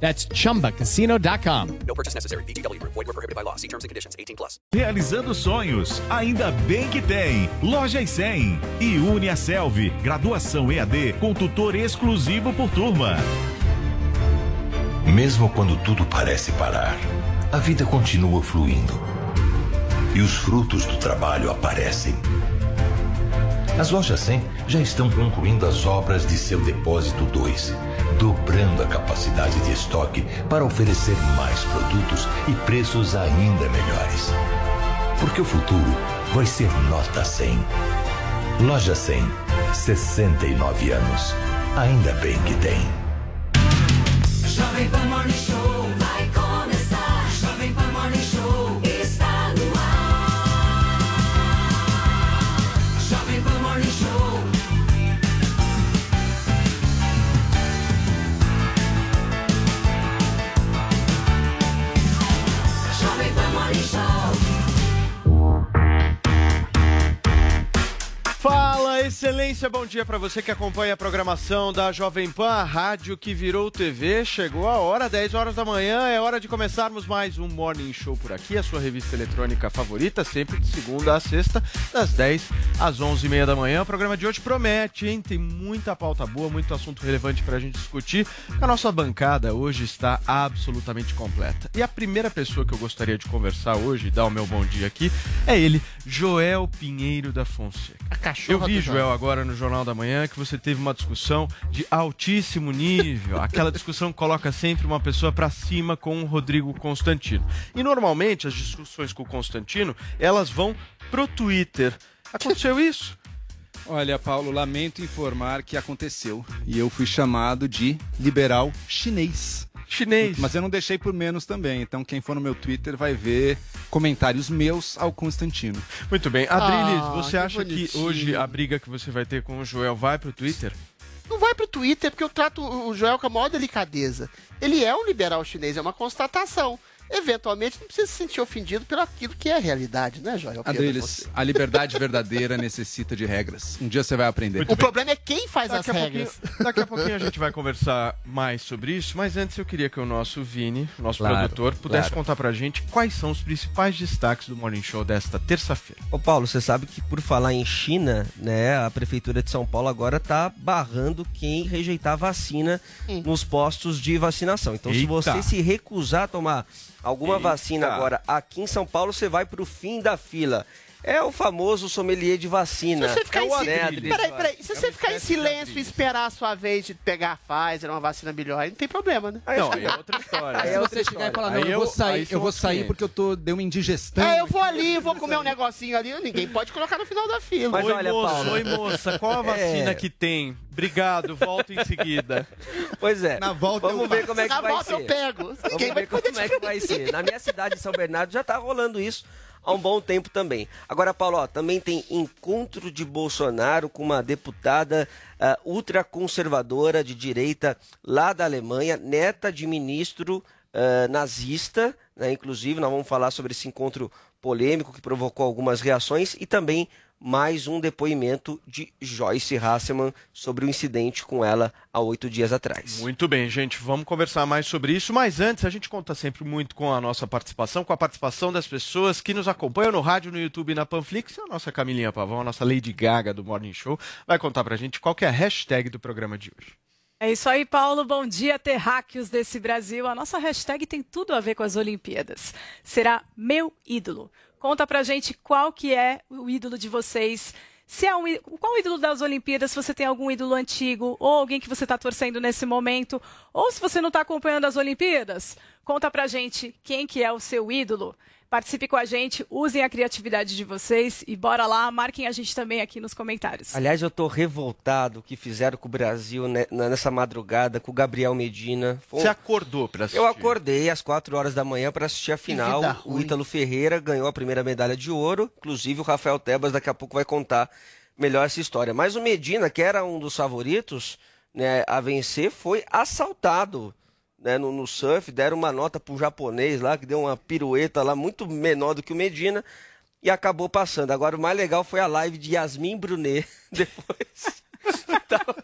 That's chumbacasino.com. No purchase necessary. VGW Group. Void were prohibited by law. See terms and conditions. 18 plus. Realizando sonhos, ainda bem que tem. Lojas 100 e Une a Selvi, graduação EAD com tutor exclusivo por turma. Mesmo quando tudo parece parar, a vida continua fluindo. E os frutos do trabalho aparecem. As lojas 100 já estão concluindo as obras de seu depósito 2, dobrando a capacidade de estoque para oferecer mais produtos e preços ainda melhores. Porque o futuro vai ser nota 100. Loja 100, 69 anos. Ainda bem que tem. Jovem Pan Morning Show Fala, excelência, bom dia para você que acompanha a programação da Jovem Pan, a rádio que virou TV. Chegou a hora, 10 horas da manhã, é hora de começarmos mais um Morning Show por aqui, a sua revista eletrônica favorita, sempre de segunda a sexta, das 10 às 11h30 da manhã. O programa de hoje promete, hein? Tem muita pauta boa, muito assunto relevante pra gente discutir. A nossa bancada hoje está absolutamente completa. E a primeira pessoa que eu gostaria de conversar hoje, dar o meu bom dia aqui, é ele, Joel Pinheiro da Fonseca. Eu vi, Joel, agora no Jornal da Manhã que você teve uma discussão de altíssimo nível. Aquela discussão que coloca sempre uma pessoa pra cima com o Rodrigo Constantino. E normalmente as discussões com o Constantino, elas vão pro Twitter. Aconteceu isso? Olha, Paulo, lamento informar que aconteceu. E eu fui chamado de liberal chinês. Chinês. Mas eu não deixei por menos também. Então, quem for no meu Twitter vai ver comentários meus ao Constantino. Muito bem. Adriles, Ah, você que acha que bonitinho. hoje a briga que você vai ter com o Joel vai pro Twitter? Não vai pro Twitter porque eu trato o Joel com a maior delicadeza. Ele é um liberal chinês, é uma constatação. Eventualmente não precisa se sentir ofendido pelo aquilo que é a realidade, né, Joel? Adriles, a liberdade verdadeira necessita de regras. Um dia você vai aprender. O problema é quem faz as Daqui a, pouquinho, regras. daqui a pouquinho a gente vai conversar mais sobre isso, mas antes eu queria que o nosso Vini, nosso Claro, produtor, pudesse claro. contar pra gente quais são os principais destaques do Morning Show desta terça-feira. Ô Paulo, você sabe que por falar em China, né, a prefeitura de São Paulo agora tá barrando quem rejeitar a vacina nos postos de vacinação. Então, se Eita. você se recusar a tomar alguma Eita. vacina agora aqui em São Paulo, você vai pro fim da fila. É o famoso sommelier de vacina. Se você ficar É em si-. Peraí, peraí. Se É você ficar em silêncio e esperar a sua vez de pegar a Pfizer, uma vacina melhor, aí não tem problema, né? Não, aí é outra história. Aí Se é você outra chegar e história. falar, Aí não, eu eu- vou sair, eu vou sair 500. porque eu tô, deu uma indigestão. É, eu vou ali, vou comer um negocinho ali, ninguém pode colocar no final da fila. Mas oi, olha, moço, Paulo. oi, moça, qual a vacina É. que tem? Obrigado, volto em seguida. Pois é. Na volta Vamos eu ver como é que Na vai volta ser. eu pego. Vamos ver como é que vai ser. Na minha cidade de São Bernardo já tá rolando isso há um bom tempo também. Agora, Paulo, ó, também tem encontro de Bolsonaro com uma deputada ah, ultraconservadora de direita lá da Alemanha, neta de ministro ah, nazista, né? Inclusive, nós vamos falar sobre esse encontro polêmico que provocou algumas reações e também mais um depoimento de Joyce Hasselman sobre o incidente com ela há oito dias atrás. Muito bem, gente, vamos conversar mais sobre isso, mas antes a gente conta sempre muito com a nossa participação, com a participação das pessoas que nos acompanham no rádio, no YouTube e na Panflix. A nossa Camilinha Pavão, a nossa Lady Gaga do Morning Show, vai contar pra gente qual que é a hashtag do programa de hoje. É isso aí, Paulo. Bom dia, terráqueos desse Brasil. A nossa hashtag tem tudo a ver com as Olimpíadas. Será meu ídolo. Conta pra gente qual que é o ídolo de vocês. Se é um, qual o ídolo das Olimpíadas? Se você tem algum ídolo antigo ou alguém que você está torcendo nesse momento, ou se você não está acompanhando as Olimpíadas, conta pra gente quem que é o seu ídolo. Participe com a gente, usem a criatividade de vocês e bora lá, marquem a gente também aqui nos comentários. Aliás, eu tô revoltado o que fizeram com o Brasil né, nessa madrugada, com o Gabriel Medina. Foi Você acordou pra assistir? Eu acordei às 4 horas da manhã para assistir a final. O. Ítalo Ferreira ganhou a primeira medalha de ouro. Inclusive, o Rafael Tebas daqui a pouco vai contar melhor essa história. Mas o Medina, que era um dos favoritos né, a vencer, foi assaltado né, no, no surf. Deram uma nota pro japonês lá, que deu uma pirueta lá muito menor do que o Medina. E acabou passando. Agora, o mais legal foi a live de Yasmin Brunet depois. Tava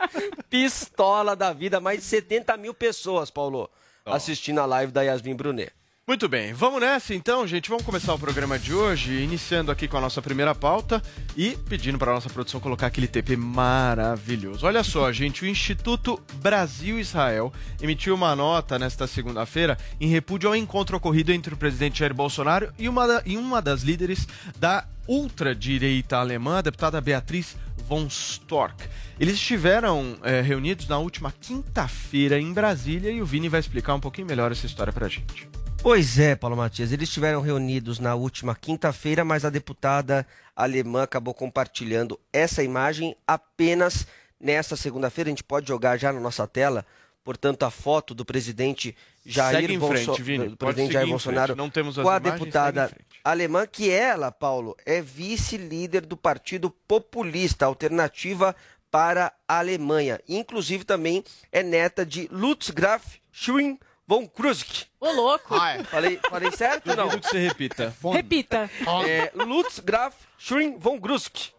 pistola da vida, mais de 70 mil pessoas, Paulo, assistindo a live da Yasmin Brunet. Muito bem, vamos nessa então, gente. Vamos começar o programa de hoje, iniciando aqui com a nossa primeira pauta e pedindo para a nossa produção colocar aquele TP maravilhoso. Olha só, gente, o Instituto Brasil-Israel emitiu uma nota nesta segunda-feira em repúdio ao encontro ocorrido entre o presidente Jair Bolsonaro e uma, da- e uma das líderes da ultradireita alemã, a deputada Beatriz von Storck. Eles estiveram eh, reunidos na última quinta-feira em Brasília e o Vini vai explicar um pouquinho melhor essa história pra gente. Pois é, Paulo Matias, eles estiveram reunidos na última quinta-feira, mas a deputada alemã acabou compartilhando essa imagem apenas nesta segunda-feira. A gente pode jogar já na nossa tela, portanto, a foto do presidente Jair, Bolso- frente, presidente Jair Bolsonaro com a imagens, deputada alemã, que ela, Paulo, é vice-líder do Partido Populista, Alternativa para a Alemanha. Inclusive também é neta de Lutz Graf Schwing von Kruzk. Ô, louco! Falei, falei certo ou não? Duvido que você repita. Repita. É, Lutz Graf Schwing von Grusk.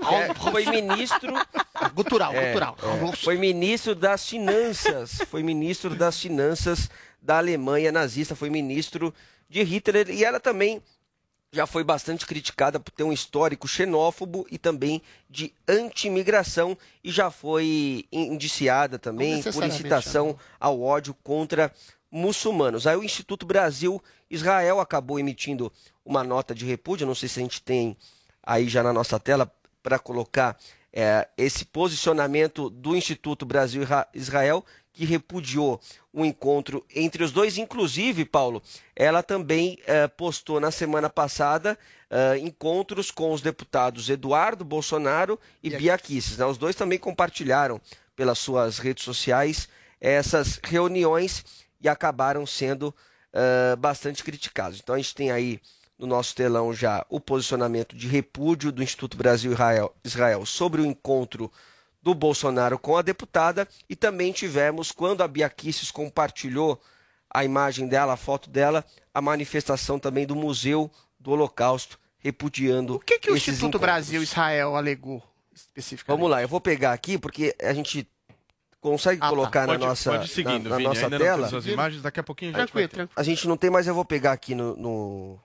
É, foi ministro, Gutural, é, gutural. é, foi ministro das finanças, foi ministro das finanças da Alemanha nazista, foi ministro de Hitler e ela também já foi bastante criticada por ter um histórico xenófobo e também de anti-imigração e já foi indiciada também por incitação ao ódio contra muçulmanos. Aí o Instituto Brasil Israel acabou emitindo uma nota de repúdio, não sei se a gente tem aí já na nossa tela para colocar é, esse posicionamento do Instituto Brasil Ra- Israel que repudiou o encontro entre os dois, inclusive, Paulo, ela também eh, postou na semana passada eh, encontros com os deputados Eduardo Bolsonaro e Bia Kicis. né? Os dois também compartilharam pelas suas redes sociais essas reuniões e acabaram sendo eh, bastante criticados. Então a gente tem aí no nosso telão já o posicionamento de repúdio do Instituto Brasil Israel, Israel sobre o encontro do Bolsonaro com a deputada e também tivemos, quando a Bia Kicis compartilhou a imagem dela, a foto dela, a manifestação também do Museu do Holocausto repudiando O que, que o esses Instituto encontros. Brasil Israel alegou especificamente? Vamos lá, eu vou pegar aqui porque a gente consegue Ah, tá. colocar Pode, na nossa, pode seguindo, na, na Vini. nossa tela. as imagens, daqui a pouquinho a gente vai Tranquilo, tranquilo. A gente não tem, mas eu vou pegar aqui no, no,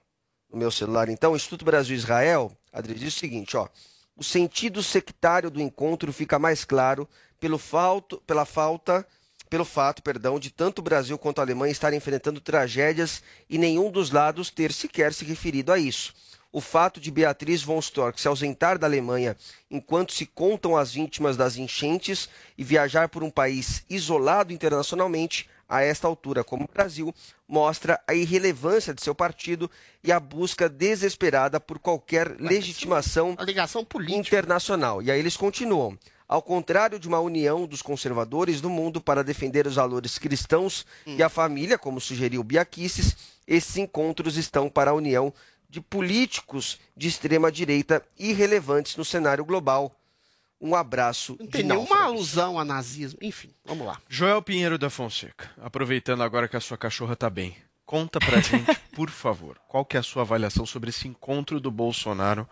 no meu celular. Então, o Instituto Brasil Israel, Adri, diz o seguinte, ó. O sentido sectário do encontro fica mais claro pelo falto, pela falta, pelo fato, perdão, de tanto o Brasil quanto a Alemanha estarem enfrentando tragédias e nenhum dos lados ter sequer se referido a isso. O fato de Beatriz von Storck se ausentar da Alemanha enquanto se contam as vítimas das enchentes e viajar por um país isolado internacionalmente a esta altura, como o Brasil, mostra a irrelevância de seu partido e a busca desesperada por qualquer legitimação política. internacional. E aí eles continuam. Ao contrário de uma união dos conservadores do mundo para defender os valores cristãos e a família, como sugeriu Biaquices, esses encontros estão para a união de políticos de extrema direita irrelevantes no cenário global. Um abraço Não de tem nenhuma náufragos. alusão a nazismo. Enfim, vamos lá. Joel Pinheiro da Fonseca, aproveitando agora que a sua cachorra tá bem, conta pra gente, por favor, qual que é a sua avaliação sobre esse encontro do Bolsonaro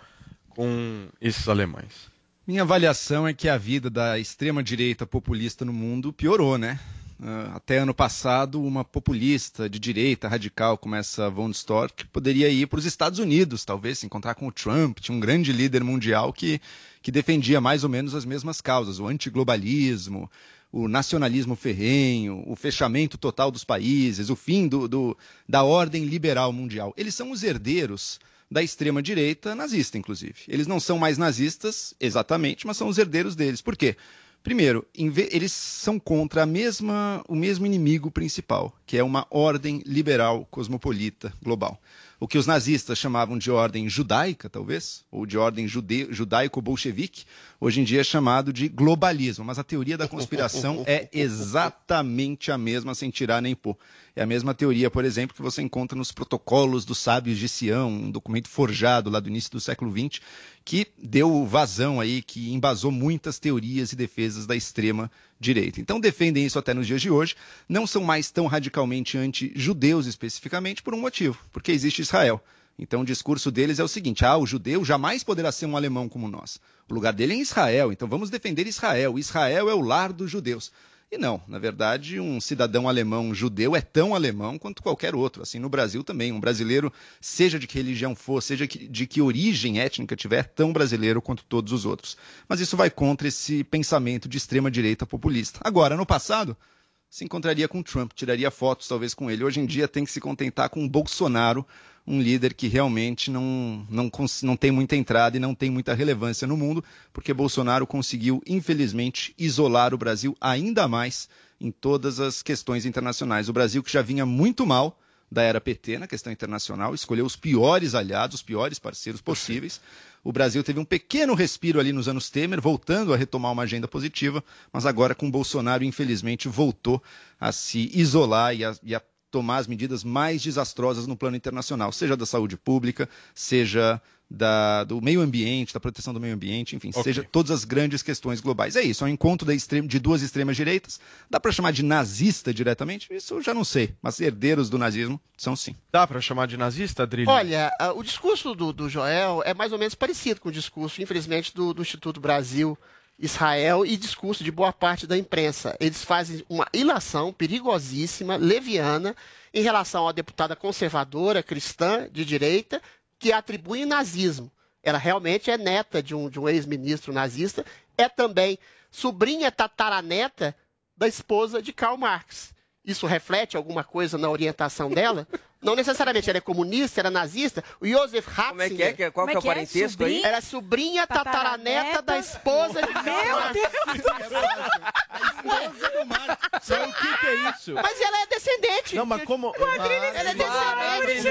com esses alemães? Minha avaliação é que a vida da extrema-direita populista no mundo piorou, né? Ah, até ano passado, uma populista de direita radical como essa Von Storck poderia ir para os Estados Unidos, talvez se encontrar com o Trump, tinha um grande líder mundial que, que defendia mais ou menos as mesmas causas, o antiglobalismo, o nacionalismo ferrenho, o fechamento total dos países, o fim do, do- da ordem liberal mundial. Eles são os herdeiros da extrema-direita nazista, inclusive. Eles não são mais nazistas, exatamente, mas são os herdeiros deles. Por quê? Primeiro, eles são contra a mesma, o mesmo inimigo principal, que é uma ordem liberal cosmopolita global. O que os nazistas chamavam de ordem judaica, talvez, ou de ordem judaico-bolchevique, hoje em dia é chamado de globalismo. Mas a teoria da conspiração é exatamente a mesma, sem tirar nem pôr. É a mesma teoria, por exemplo, que você encontra nos protocolos dos sábios de Sião, um documento forjado lá do início do século XX, que deu vazão aí, que embasou muitas teorias e defesas da extrema direita. Então defendem isso até nos dias de hoje, não são mais tão radicalmente anti-judeus especificamente por um motivo, porque existe Israel. Então o discurso deles é o seguinte: ah, o judeu jamais poderá ser um alemão como nós. O lugar dele é em Israel, então vamos defender Israel. Israel é o lar dos judeus. E não, na verdade, um cidadão alemão judeu é tão alemão quanto qualquer outro. Assim, no Brasil também, um brasileiro, seja de que religião for, seja de que origem étnica tiver, é tão brasileiro quanto todos os outros. Mas isso vai contra esse pensamento de extrema direita populista. Agora, no passado, se encontraria com Trump, tiraria fotos talvez com ele. Hoje em dia tem que se contentar com Bolsonaro, um líder que realmente não, não, não tem muita entrada e não tem muita relevância no mundo, porque Bolsonaro conseguiu, infelizmente, isolar o Brasil ainda mais em todas as questões internacionais. O Brasil que já vinha muito mal da era PT na questão internacional, escolheu os piores aliados, os piores parceiros possíveis. O Brasil teve um pequeno respiro ali nos anos Temer, voltando a retomar uma agenda positiva, mas agora com Bolsonaro, infelizmente, voltou a se isolar e a, e a tomar as medidas mais desastrosas no plano internacional, seja da saúde pública, seja da- do meio ambiente, da proteção do meio ambiente, enfim, Ok. seja todas as grandes questões globais. É isso, é um encontro da extrema- de duas extremas direitas. Dá para chamar de nazista diretamente? Isso eu já não sei, mas herdeiros do nazismo são sim. Dá pra chamar de nazista, Adrilho? Olha, ah, o discurso do, do Joel é mais ou menos parecido com o discurso, infelizmente, do, do Instituto Brasil, Israel e discurso de boa parte da imprensa. Eles fazem uma ilação perigosíssima, leviana, em relação à deputada conservadora, cristã, de direita, que atribui nazismo. Ela realmente é neta de um, de um ex-ministro nazista, é também sobrinha tataraneta da esposa de Karl Marx. Isso reflete alguma coisa na orientação dela? Não necessariamente ela é comunista, era nazista. O Josef Ratzinger... Como é que é? Qual que é é o que é? parentesco aí? Sobrinha? Era sobrinha tataraneta da esposa de Karl Marx. Sabe o que, que é isso? Mas ela é descendente. Não, mas como. Ela é descendente.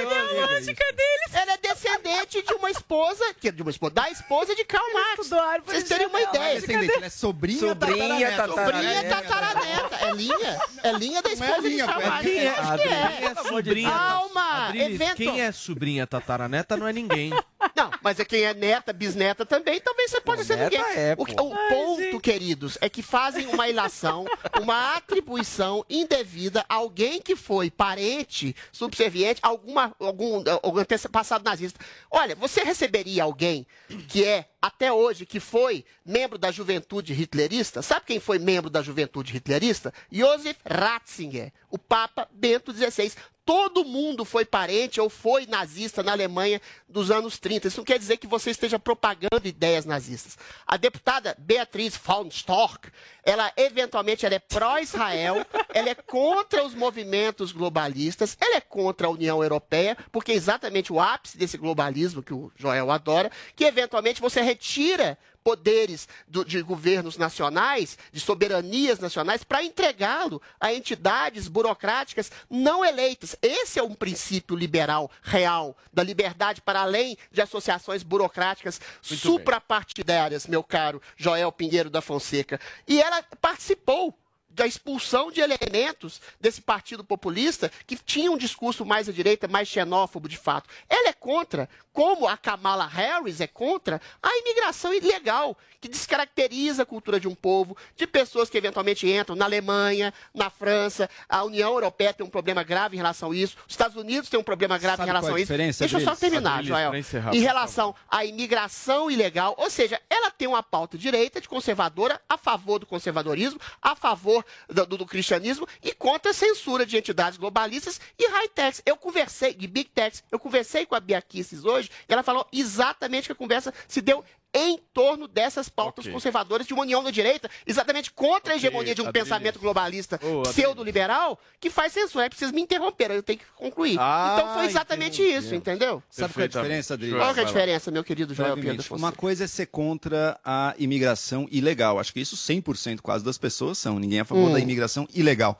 deles. Ela é descendente de uma esposa, que é de uma esposa, da esposa de Karl Marx. Vocês terem uma genealógica. ideia. Descendente, ela é sobrinha, Sobrinha, tataraneta. Sobrinha tataraneta. tataraneta. É linha. É linha da é esposa linha, de Karl é Marx. É, Acho que é. é sobrinha? Calma, Adriles, evento- quem é sobrinha tataraneta não é ninguém. Não, mas é quem é neta, bisneta também, talvez você pode ser Neta ninguém. é, o, pô. o ponto, queridos, é que fazem uma ilação, uma atribuição indevida a alguém que foi parente, subserviente, alguma, algum, algum antepassado nazista. Olha, você receberia alguém que é, até hoje, que foi membro da juventude hitlerista? Sabe quem foi membro da juventude hitlerista? Josef Ratzinger, o Papa Bento XVI. Todo mundo foi parente ou foi nazista na Alemanha dos anos 30. Isso não quer dizer que você esteja propagando ideias nazistas. A deputada Beatriz von Storch, ela eventualmente ela é pró-Israel, ela é contra os movimentos globalistas, ela é contra a União Europeia, porque é exatamente o ápice desse globalismo que o Joel adora, que eventualmente você retira poderes do- de governos nacionais, de soberanias nacionais, para entregá-lo a entidades burocráticas não eleitas. Esse é um princípio liberal real, da liberdade para além de associações burocráticas suprapartidárias, meu caro Joel Pinheiro da Fonseca. E ela participou da expulsão de elementos desse partido populista que tinha um discurso mais à direita, mais xenófobo de fato. Ela é contra, como a Kamala Harris é contra, a imigração ilegal, que descaracteriza a cultura de um povo, de pessoas que eventualmente entram na Alemanha, na França. A União Europeia tem um problema grave em relação a isso. Os Estados Unidos têm um problema grave Sabe em relação é a a isso. Deixa eu só terminar, Joel. encerrar, Em relação à imigração ilegal, ou seja, ela tem uma pauta direita, de conservadora, a favor do conservadorismo, a favor do, do- do cristianismo e contra a censura de entidades globalistas e high-techs. Eu conversei, de big techs, eu conversei com a Bia Kicis hoje e ela falou exatamente que a conversa se deu em torno dessas pautas Ok. conservadoras de uma união da direita, exatamente contra a hegemonia de um pensamento globalista Adriles. pseudo-liberal que faz censura. É preciso me interromper, eu tenho que concluir. Ah, então foi exatamente interrompeu. isso, entendeu? Sabe qual é a diferença, Adriles? Qual que é a diferença, meu querido Joel Pedro uma coisa é ser contra a imigração ilegal. Acho que isso 100% quase das pessoas são. Ninguém é a favor Hum. da imigração ilegal.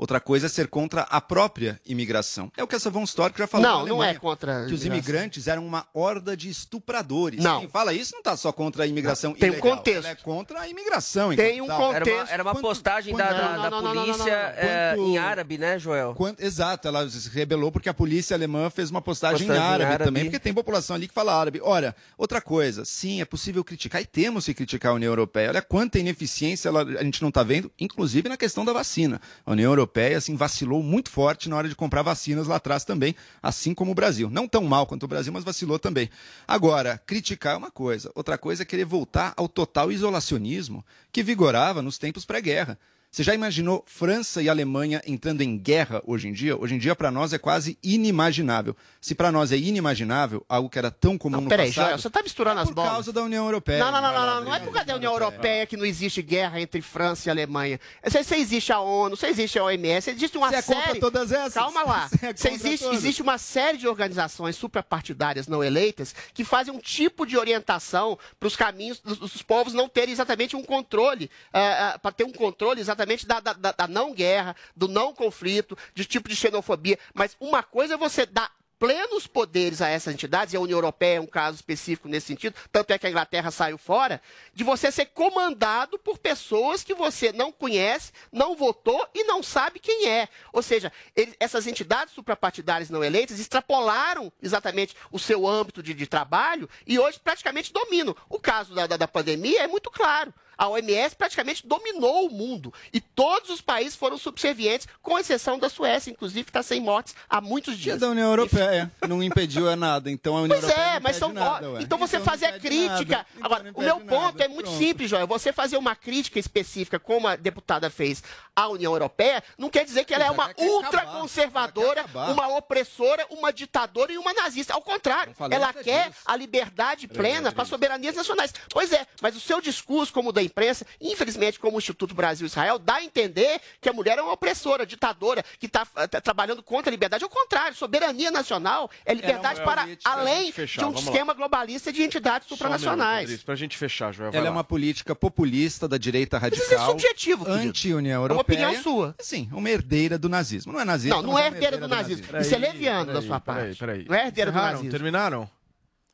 Outra coisa é ser contra a própria imigração. É o que essa Von Storch já falou. Não, na não Alemanha, é contra Que os imigrantes eram uma horda de estupradores. Não. Quem fala isso não está só contra a imigração Tem um ilegal. contexto. Ela é contra a imigração. Tem um tal. Era contexto. uma, era uma Quanto- postagem da, quanto- da, Não, da não, não, não, não, polícia não, não. é, Quanto- em árabe, né, Joel? Quanto- exato, ela se rebelou porque a polícia alemã fez uma postagem, Postagem em árabe, árabe. também, porque tem população ali que fala árabe. Ora, outra coisa, sim, é possível criticar e temos que criticar a União Europeia. Olha quanta ineficiência ela- a gente não está vendo, inclusive na questão da vacina. A União Europeia assim, vacilou muito forte na hora de comprar vacinas lá atrás também, assim como o Brasil. Não tão mal quanto o Brasil, mas vacilou também. Agora, criticar é uma coisa, outra coisa é querer voltar ao total isolacionismo que vigorava nos tempos pré-guerra. Você já imaginou França e Alemanha entrando em guerra hoje em dia? Hoje em dia, para nós, é quase inimaginável. Se para nós é inimaginável, algo que era tão comum Não, no peraí, passado... Joel, você está misturando é as por bolas. causa da União Europeia. Não, não, não, não, não, não é por causa da União Europeia que não existe guerra entre França e Alemanha. Você, você existe a ONU, você existe a OMS, existe uma Você é contra série. todas essas? Calma lá. Você é Você existe, todas? existe uma série de organizações suprapartidárias não eleitas que fazem um tipo de orientação para os caminhos dos, dos povos não terem exatamente um controle, para ter um controle exatamente da, da- da- da não guerra, do não conflito, de tipo de xenofobia. Mas uma coisa é você dar plenos poderes a essas entidades, e a União Europeia é um caso específico nesse sentido, tanto é que a Inglaterra saiu fora, de você ser comandado por pessoas que você não conhece, não votou e não sabe quem é. Ou seja, ele- essas entidades suprapartidárias não eleitas extrapolaram exatamente o seu âmbito de, de trabalho e hoje praticamente dominam. O caso da, da, da pandemia é muito claro. A OMS praticamente dominou o mundo e todos os países foram subservientes, com exceção da Suécia, inclusive, que está sem mortes há muitos E dias. da União Europeia não impediu é nada. Então a União Pois Europeia é, mas são. nada, ué. então você não fazer a crítica. Então Agora, o meu ponto nada. é muito Pronto. simples, Joel. Você fazer uma crítica específica, como a deputada fez à União Europeia, não quer dizer que ela é uma ultraconservadora, uma opressora, uma ditadora e uma nazista. Ao contrário, ela quer disso. a liberdade plena para soberanias nacionais. Pois é, mas o seu discurso, como o da imprensa, infelizmente, como o Instituto Brasil-Israel, dá a entender que a mulher é uma opressora, ditadora, que está trabalhando contra a liberdade. Ao contrário, soberania nacional é liberdade é, para Elliot, pra além fechar, de um vamos lá. esquema globalista de entidades supranacionais. Para a gente fechar, Joel. Ela é lá. uma política populista da direita Mas radical. isso é subjetivo. Anti-União É uma Europeia. opinião sua. Sim, uma herdeira do nazismo. Não é nazista. Não, não mas é uma herdeira do nazismo. Peraí, Isso é leviano da peraí, sua peraí, parte. peraí. Não é herdeira do nazismo. Terminaram?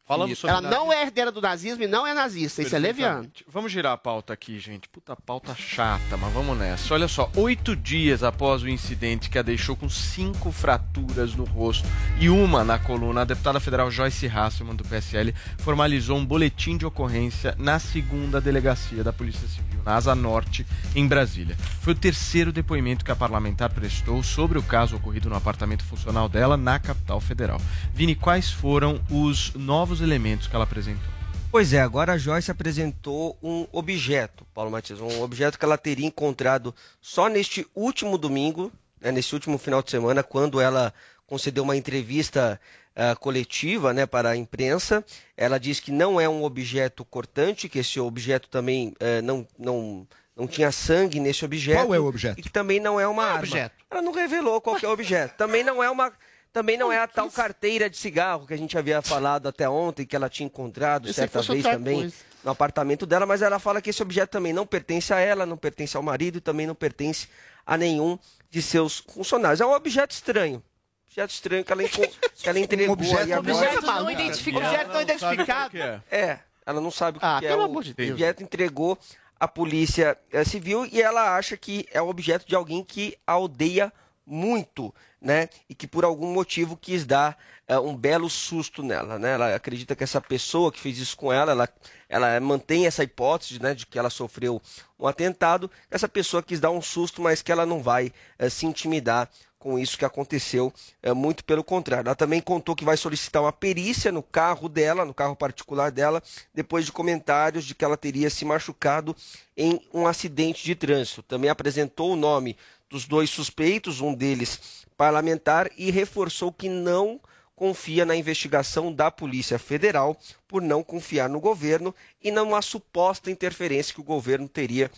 Falando Finito. sobre Ela não é herdeira do nazismo e não é nazista. Isso é leviano. Vamos girar a pauta aqui, gente. Puta pauta chata, mas vamos nessa. Olha só, oito dias após o incidente que a deixou com cinco fraturas no rosto e uma na coluna, a deputada federal Joyce Hasselman, do PSL, formalizou um boletim de ocorrência na segunda delegacia da Polícia Civil, na Asa Norte, em Brasília. Foi o terceiro depoimento que a parlamentar prestou sobre o caso ocorrido no apartamento funcional dela na capital federal. Vini, quais foram os novos elementos que ela apresentou? Pois é, agora a Joyce apresentou um objeto, Paulo Matias, um objeto que ela teria encontrado só neste último domingo, né, nesse último final de semana, quando ela concedeu uma entrevista ah, coletiva né, para a imprensa. Ela diz que não é um objeto cortante, que esse objeto também eh, não, não, não tinha sangue nesse objeto. Qual é o objeto? E que também não é uma arma. objeto? Ela não revelou qual que é o objeto. Também não é uma. Também não é a tal carteira de cigarro que a gente havia falado até ontem, que ela tinha encontrado Esse certa vez também coisa. no apartamento dela, mas ela fala que esse objeto também não pertence a ela, não pertence ao marido e também não pertence a nenhum de seus funcionários. É um objeto estranho. Objeto estranho que ela, enco- que ela entregou objeto- aí agora. Objeto não identificado. Objeto não identificado. é. É, ela não sabe o que Ah, que é. pelo o amor de Deus. objeto entregou à polícia eh, civil e ela acha que é o objeto de alguém que a odeia muito, né? E que por algum motivo quis dar eh, um belo susto nela, né? Ela acredita que essa pessoa que fez isso com ela, ela, ela mantém essa hipótese, né, de que ela sofreu um atentado. Essa pessoa quis dar um susto, mas que ela não vai eh, se intimidar com isso que aconteceu, é, muito pelo contrário. Ela também contou que vai solicitar uma perícia no carro dela, no carro particular dela, depois de comentários de que ela teria se machucado em um acidente de trânsito. Também apresentou o nome dos dois suspeitos, um deles parlamentar, e reforçou que não confia na investigação da Polícia Federal por não confiar no governo e numa suposta interferência que o governo teria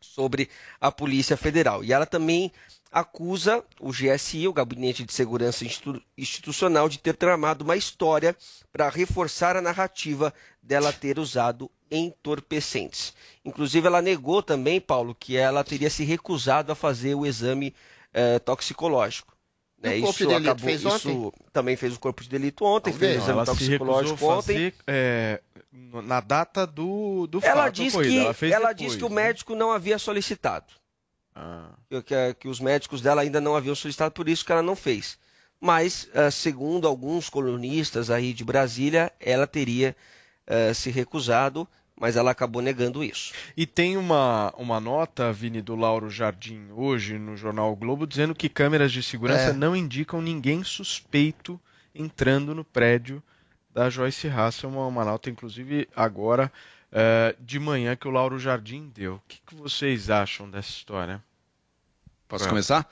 sobre a Polícia Federal. E ela também acusa o GSI, o Gabinete de Segurança Institu- Institucional, de ter tramado uma história para reforçar a narrativa dela ter usado entorpecentes. Inclusive, ela negou também, Paulo, que ela teria se recusado a fazer o exame eh, toxicológico. O Né? corpo de delito fez isso também fez o corpo de delito ontem, Vamos fez ver. o exame ela toxicológico ontem. fazer é, na data do, do Ela fato diz que, ela, fez ela depois, diz que o né? médico não havia solicitado. Ah. que, que- os médicos dela ainda não haviam solicitado, por isso que ela não fez. Mas, ah, segundo alguns colunistas aí de Brasília, ela teria ah, se recusado, mas ela acabou negando isso. E tem uma, uma nota, Vini, do Lauro Jardim, hoje no jornal o Globo, dizendo que câmeras de segurança É. não indicam ninguém suspeito entrando no prédio da Joyce Hasselman. Uma nota, inclusive, agora eh, de manhã que o Lauro Jardim deu. O que, que vocês acham dessa história? Posso Pra- começar?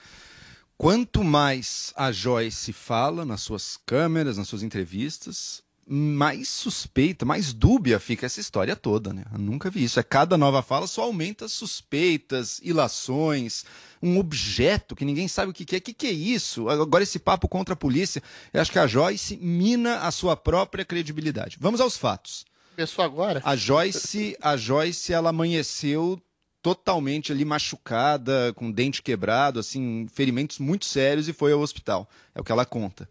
Quanto mais a Joyce fala nas suas câmeras, nas suas entrevistas, mais suspeita, mais dúbia fica essa história toda, né? Eu nunca vi isso. É cada nova fala só aumenta suspeitas, ilações, um objeto que ninguém sabe o que que é. O que, que é isso? Agora esse papo contra a polícia, eu acho que a Joyce mina a sua própria credibilidade. Vamos aos fatos. Começou agora? A Joyce, a Joyce, ela amanheceu totalmente ali machucada, com dente quebrado, assim, ferimentos muito sérios e foi ao hospital. É o que ela conta.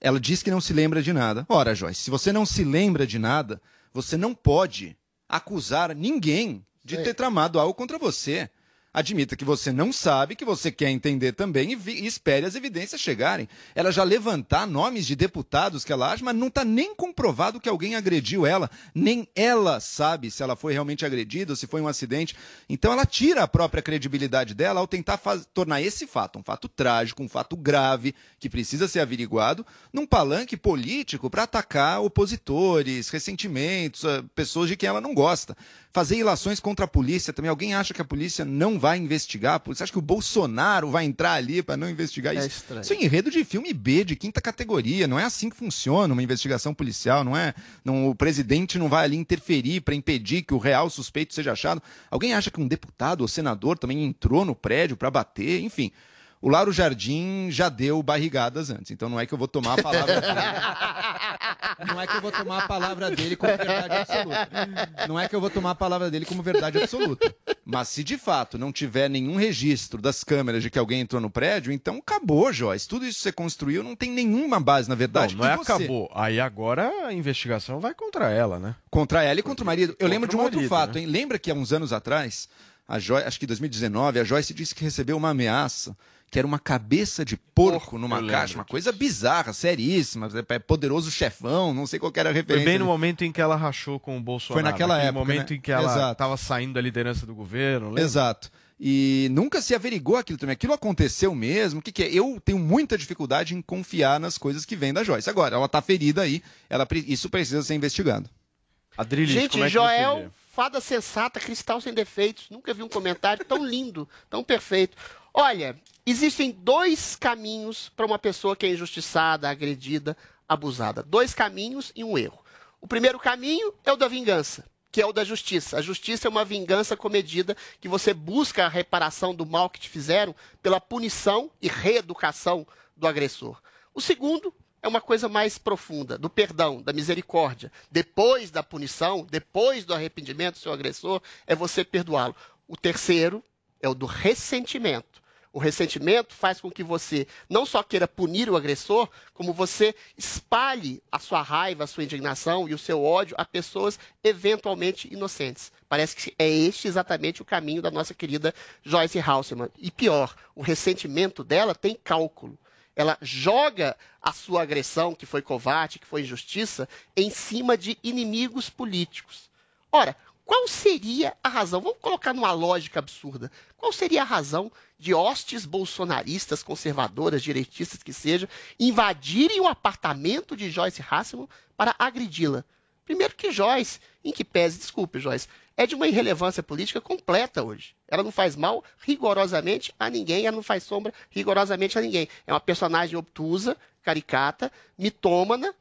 Ela diz que não se lembra de nada. Ora, Joyce, se você não se lembra de nada, você não pode acusar ninguém de ter tramado algo contra você. Admita que você não sabe, que você quer entender também e, vi- e espere as evidências chegarem. Ela já levantar nomes de deputados que ela acha, mas não está nem comprovado que alguém agrediu ela. Nem ela sabe se ela foi realmente agredida se foi um acidente. Então ela tira a própria credibilidade dela ao tentar faz- tornar esse fato um fato trágico, um fato grave, que precisa ser averiguado, num palanque político para atacar opositores, ressentimentos, eh, pessoas de quem ela não gosta. Fazer ilações contra a polícia também. Alguém acha que a polícia não vai investigar? Você acha que o Bolsonaro vai entrar ali para não investigar É isso? estranho. Isso é enredo de filme B, de quinta categoria. Não é assim que funciona uma investigação policial. Não é. Não, o presidente não vai ali interferir para impedir que o real suspeito seja achado. Alguém acha que um deputado ou senador também entrou no prédio para bater? Enfim. O Lauro Jardim já deu barrigadas antes, então não é que eu vou tomar a palavra dele. Não é que eu vou tomar a palavra dele como verdade absoluta. Não é que eu vou tomar a palavra dele como verdade absoluta. Mas se de fato não tiver nenhum registro das câmeras de que alguém entrou no prédio, então acabou, Joyce. Tudo isso que você construiu não tem nenhuma base na verdade. Não, não é você? acabou. Aí agora a investigação vai contra ela, né? Contra ela e contra o marido. Eu Contra lembro de um outro marido, fato, né? hein? Lembra que há uns anos atrás, a Joyce, acho que em 2019, a Joyce disse que recebeu uma ameaça, que era uma cabeça de porco numa eu caixa, lembro uma coisa bizarra, seríssima, é poderoso chefão, não sei qual que era a Foi referência. bem no momento em que ela rachou com o Bolsonaro. Foi naquela naquele época, momento né? em que ela Exato. estava saindo da liderança do governo. lembra? Exato. E nunca se averigou aquilo também. Aquilo aconteceu mesmo. O que, que é? Eu tenho muita dificuldade em confiar nas coisas que vêm da Joyce. Agora, ela tá ferida aí, ela, pre- isso precisa ser investigado. Adrilis, Gente, como é que você vê? Joel, fada sensata, cristal sem defeitos. Nunca vi um comentário tão lindo, tão perfeito. Olha, existem dois caminhos para uma pessoa que é injustiçada, agredida, abusada. Dois caminhos e um erro. O primeiro caminho é o da vingança, que é o da justiça. A justiça é uma vingança comedida que você busca a reparação do mal que te fizeram pela punição e reeducação do agressor. O segundo é uma coisa mais profunda, do perdão, da misericórdia. Depois da punição, depois do arrependimento do seu agressor, é você perdoá-lo. O terceiro é o do ressentimento. O ressentimento faz com que você não só queira punir o agressor, como você espalhe a sua raiva, a sua indignação e o seu ódio a pessoas eventualmente inocentes. Parece que é este exatamente o caminho da nossa querida Joyce Halseman. E pior, o ressentimento dela tem cálculo. Ela joga a sua agressão, que foi covarde, que foi injustiça, em cima de inimigos políticos. Ora, qual seria a razão? Vamos colocar numa lógica absurda. Qual seria a razão de hostes bolsonaristas, conservadoras, direitistas que seja, invadirem o apartamento de Joyce Hasselman para agredi-la? Primeiro que Joyce, em que pese, desculpe, Joyce, é de uma irrelevância política completa hoje. Ela não faz mal rigorosamente a ninguém, ela não faz sombra rigorosamente a ninguém. É uma personagem obtusa, caricata, mitômana,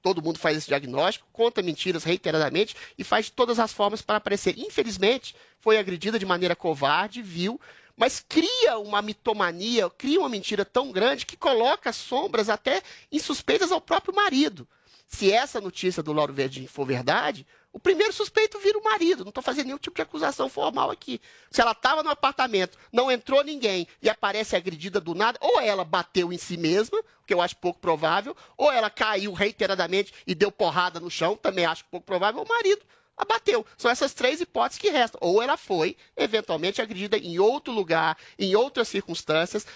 todo mundo faz esse diagnóstico, conta mentiras reiteradamente e faz de todas as formas para aparecer. Infelizmente, foi agredida de maneira covarde, vil, mas cria uma mitomania, cria uma mentira tão grande que coloca sombras até insuspeitas ao próprio marido. se essa notícia do Lauro Verdinho for verdade, o primeiro suspeito vira o marido. Não estou fazendo nenhum tipo de acusação formal aqui. Se ela estava no apartamento, não entrou ninguém e aparece agredida do nada, ou ela bateu em si mesma, o que eu acho pouco provável, ou ela caiu reiteradamente e deu porrada no chão, também acho pouco provável, o marido abateu. São essas três hipóteses que restam. Ou ela foi, eventualmente, agredida em outro lugar, em outras circunstâncias.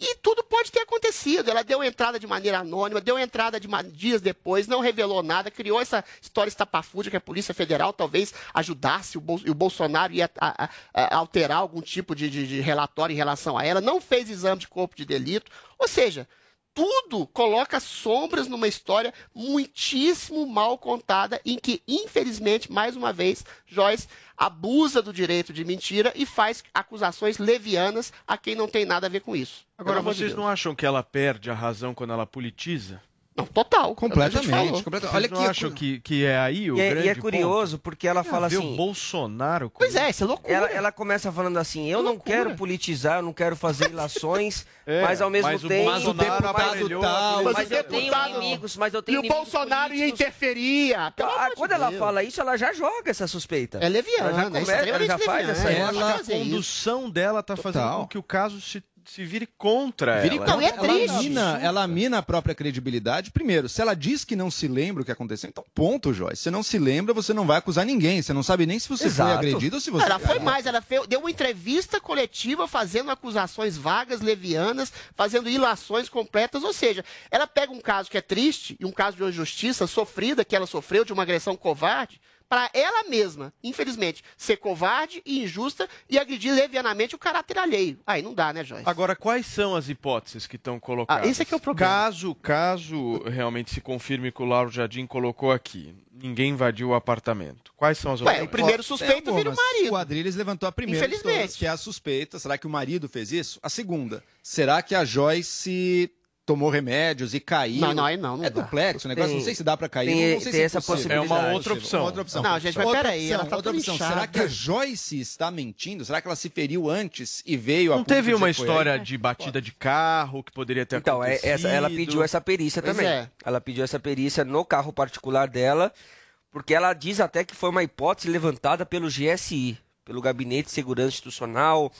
E tudo pode ter acontecido. Ela deu entrada de maneira anônima, deu entrada de dias depois, não revelou nada, criou essa história estapafúrdia que a Polícia Federal talvez ajudasse o, Bol- o Bolsonaro ia a- a- a- alterar algum tipo de, de- de relatório em relação a ela, não fez exame de corpo de delito. Ou seja, tudo coloca sombras numa história muitíssimo mal contada, em que, infelizmente, mais uma vez, Joyce abusa do direito de mentira e faz acusações levianas a quem não tem nada a ver com isso. Agora, de vocês Deus. não acham que ela perde a razão quando ela politiza? Não, total. Completamente, falou. completamente. Vocês Olha não que acham que, que é aí o E é, grande e é curioso porque ela ponto? fala assim. o Bolsonaro... com- Pois é, isso é loucura. Ela, ela começa falando assim: eu não loucura. quero politizar, eu não quero fazer ilações, É, mas ao mesmo mas o tempo. Bolsonaro aparelhou a tal, Mas mas o eu tenho deputado- inimigos, mas eu E tenho o inimigos Bolsonaro ia políticos. interferir. Pelo Ah, de quando ela Deus. fala isso, ela já joga essa suspeita. É leviana, ela já, é come- ela já faz essa. É, Ela- a condução dela tá fazendo com que o caso se, se vire contra Vire ela. Não, é ela triste. mina, ela mina a própria credibilidade. Primeiro, se ela diz que não se lembra o que aconteceu, então ponto, Joyce. Você não se lembra, você não vai acusar ninguém. Você não sabe nem se você Exato. foi agredido ou se você Ela foi caiu. mais, ela deu uma entrevista coletiva fazendo acusações vagas, levianas, fazendo ilações completas, ou seja, ela pega um caso que é triste e um caso de uma injustiça sofrida que ela sofreu de uma agressão covarde, para ela mesma, infelizmente, ser covarde e injusta e agredir levianamente o caráter alheio. Aí não dá, né, Joyce? Agora, quais são as hipóteses que estão colocadas? Ah, esse é que é o problema. Caso, caso realmente se confirme que o Lauro Jardim colocou aqui, ninguém invadiu o apartamento. Quais são as Ué, outras? o primeiro suspeito É, bom, vira o marido. O Adriles levantou a primeira, Infelizmente. todas, que é a suspeita. Será que o marido fez isso? A segunda, será que a Joyce tomou remédios e caiu? Não, não, aí não, não é dá. duplex o negócio, Tem- não sei se dá pra cair. tem- não sei tem se essa possível. possibilidade. É uma outra opção. Uma outra opção. Não, gente, mas peraí, ela tá outra opção. Será que a Joyce está mentindo? Será que ela se feriu antes e veio a Não teve uma história aí? de batida de carro que poderia ter Então, é, acontecido? essa, ela pediu essa perícia Pois também. é. Ela pediu essa perícia no carro particular dela, porque ela diz até que foi uma hipótese levantada pelo GSI, pelo Gabinete de Segurança Institucional,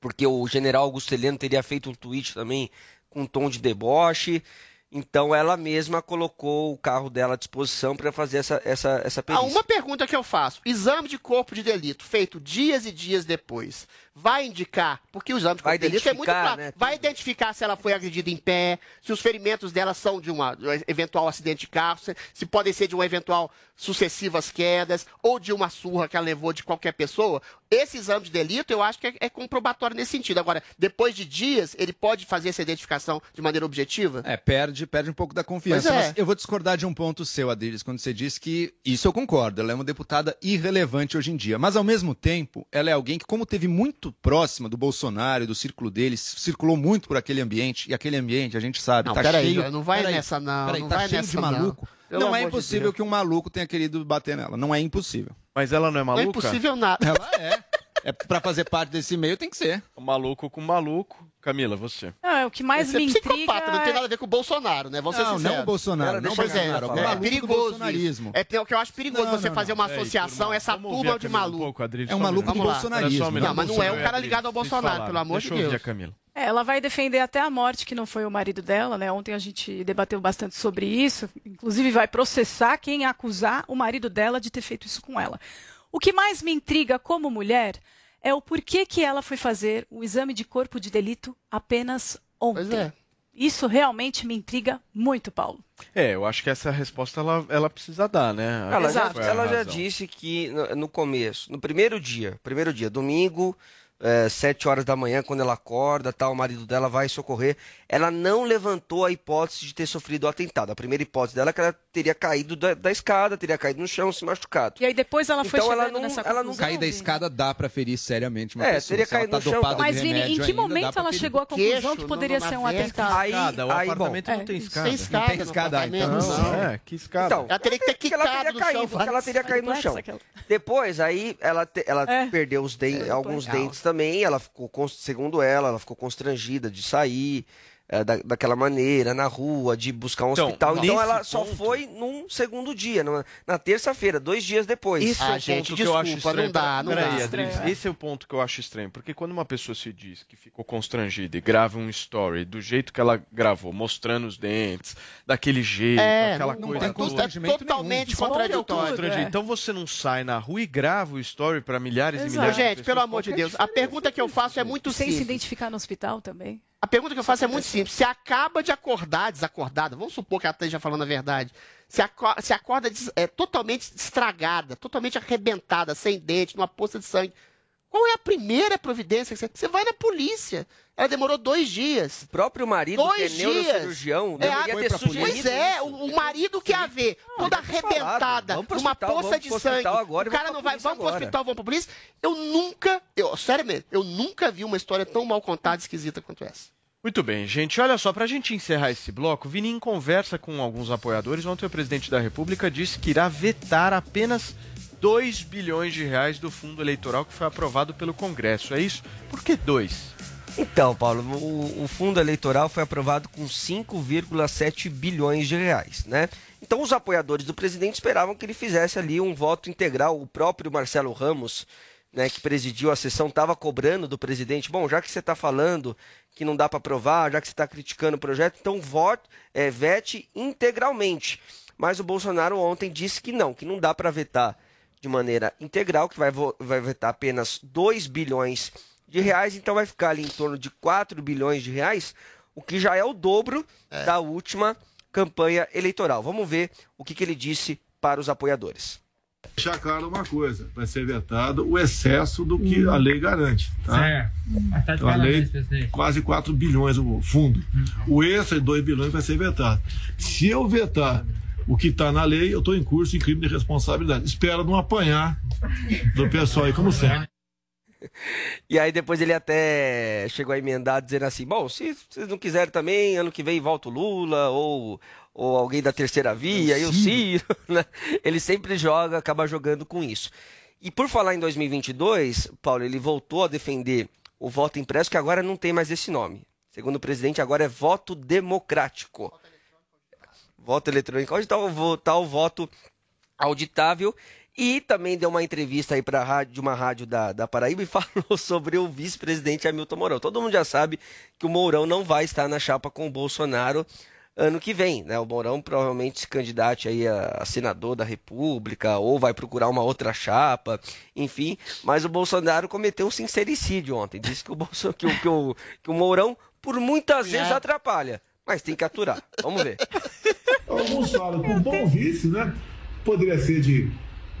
porque o general Augusto Heleno teria feito um tweet também com um tom de deboche. Então ela mesma colocou o carro dela à disposição para fazer essa, essa, essa Ah, perícia. uma pergunta que eu faço. Exame de corpo de delito feito dias e dias depois, vai indicar, porque o exame de corpo Vai de delito é muito identificar, claro, né, vai identificar se ela foi agredida em pé, se os ferimentos dela são de uma de um eventual acidente de carro, se, se podem ser de uma eventual sucessivas quedas ou de uma surra que ela levou de qualquer pessoa. Esse exame de delito eu acho que é, é comprobatório nesse sentido. Agora, depois de dias, ele pode fazer essa identificação de maneira objetiva? É, perde, perde um pouco da confiança. Pois é. Mas eu vou discordar de um ponto seu, Adriles, quando você disse que isso eu concordo. Ela é uma deputada irrelevante hoje em dia. Mas, ao mesmo tempo, ela é alguém que, como teve muito próxima do Bolsonaro e do círculo dele, circulou muito por aquele ambiente, e aquele ambiente, a gente sabe, Não, tá peraí, cheio... não vai peraí, nessa não, peraí, não tá vai cheio nessa de não. maluco. Pelo não é de impossível Deus. que um maluco tenha querido bater nela. Não é impossível. Mas ela não é Não é maluca? impossível nada. Ela é. É pra fazer parte desse meio tem que ser. Maluco com maluco. Camila, você. Não, é, o que mais Esse é me intriga psicopata, não tem é- nada a ver com o Bolsonaro, né? Ser Não, não o Bolsonaro, não Pois é, é, maluco do perigoso. É, o que eu acho perigoso Não, você não, fazer uma associação, essa turma de um maluco. É um maluco do um bolsonarismo. Não, mas não é um cara ligado ao Bolsonaro, pelo amor Deixa de eu ouvir Deus. a Camila. É, ela vai defender até a morte, que não foi o marido dela, né? Ontem a gente debateu bastante sobre isso. Inclusive, vai processar quem acusar o marido dela de ter feito isso com ela. O que mais me intriga como mulher é o porquê que ela foi fazer o exame de corpo de delito apenas ontem. Pois é. Isso realmente me intriga muito, Paulo. É, eu acho que essa resposta ela, ela precisa dar, né? Ela, já, ela já disse que no, no começo, no primeiro dia, primeiro dia, domingo, é, sete horas da manhã, quando ela acorda, tal, o marido dela vai socorrer, ela não levantou a hipótese de ter sofrido o atentado. A primeira hipótese dela é que ela teria caído da, da escada, teria caído no chão, se machucado. E aí depois ela foi Então, ela chegando não- nessa ela não. Cair da escada dá pra ferir seriamente uma É, pessoa. teria caído tá no chão. dopada de Mas, Vini, em que momento ela chegou à conclusão Queixo, que poderia na ser um atentado? Aí, Escada, o aí, bom, apartamento é, não tem escada. Escada. tem no escada, então não. É, que escada. Então, Ela teria que ter que ela quicado teria caído, chão. ela teria caído no chão. Duplex, aquela. Depois, aí, ela, É. perdeu os É, alguns dentes também. Ela ficou, segundo ela, ela ficou constrangida de sair. Eh, da, daquela maneira, na rua, de buscar um Então, hospital. Então ela só ponto- foi num segundo dia, numa- na terça-feira, dois dias depois. Esse Ah, é gente, ponto que eu acho desculpa, estranho. não dá, não Peraí, dá. Adriles, é. esse é o ponto que eu acho estranho, porque quando uma pessoa se diz que ficou constrangida e grava um story do jeito que ela gravou, mostrando os dentes, daquele jeito, É, aquela não, coisa tem toda. é totalmente é o contraditório. é. Então você não sai na rua e grava o story para milhares e Exato. milhares de Gente, pessoas. pelo amor de é Deus, a pergunta que eu faço é muito Sem se simples. identificar no hospital também. A pergunta que eu faço é muito simples. Se acaba de acordar desacordada, vamos supor que ela esteja falando a verdade. Se, aco se acorda é, totalmente estragada, totalmente arrebentada, sem dente, numa poça de sangue. Qual é a primeira providência que você. Você vai na polícia. Ela demorou dois dias. O próprio marido, que é Dois dias. neurocirurgião, É, deveria foi ter sugerido Pois é, o, o marido quer ver toda arrebentada, pro numa poça de pro sangue. agora o cara não vai, vamos pro hospital, vamos pra polícia. Eu nunca, eu, sério mesmo, eu nunca vi uma história tão mal contada e esquisita quanto essa. Muito bem, gente. Olha só, pra gente encerrar esse bloco, Vini, em conversa com alguns apoiadores, ontem o presidente da República disse que irá vetar apenas 2 bilhões de reais do fundo eleitoral que foi aprovado pelo Congresso. É isso? Por que 2? Então, Paulo, o, o fundo eleitoral foi aprovado com 5,7 bilhões de reais, né? Então, os apoiadores do presidente esperavam que ele fizesse ali um voto integral. O próprio Marcelo Ramos, né, que presidiu a sessão, estava cobrando do presidente: bom, já que você está falando que não dá para aprovar, já que você está criticando o projeto, então vote, é, vete integralmente. Mas o Bolsonaro ontem disse que não, que não dá para vetar de maneira integral, que vai, vai vetar apenas 2 bilhões de reais, então vai ficar ali em torno de 4 bilhões de reais, o que já é o dobro da última campanha eleitoral. Vamos ver o que, que ele disse para os apoiadores. deixar claro uma coisa: vai ser vetado o excesso do que a lei garante. Tá? Então, a lei, quase 4 bilhões o fundo. O extra de 2 bilhões vai ser vetado. Se eu vetar o que está na lei, eu estou em curso em crime de responsabilidade. Espero não apanhar do pessoal aí, como sempre. E aí depois ele até chegou a emendar dizendo assim, bom, se vocês não quiserem também, ano que vem volta o Lula, ou, ou alguém da terceira via, e o Ciro, né? Ele sempre joga, acaba jogando com isso. E por falar em 2022, Paulo, ele voltou a defender o voto impresso, que agora não tem mais esse nome. Segundo o presidente, agora é voto democrático. Voto eletrônico. Onde está o, tá o voto auditável? E também deu uma entrevista aí para rádio, uma rádio da, da Paraíba e falou sobre o vice-presidente Hamilton Mourão. Todo mundo já sabe que o Mourão não vai estar na chapa com o Bolsonaro ano que vem, né? O Mourão provavelmente se candidate aí a, a senador da República ou vai procurar uma outra chapa, enfim. Mas o Bolsonaro cometeu um sincericídio ontem. Disse que o, Bolso, que o, que o, que o Mourão, por muitas vezes, atrapalha. Mas tem que aturar. Vamos ver. Que um bom vice, né? Poderia ser de,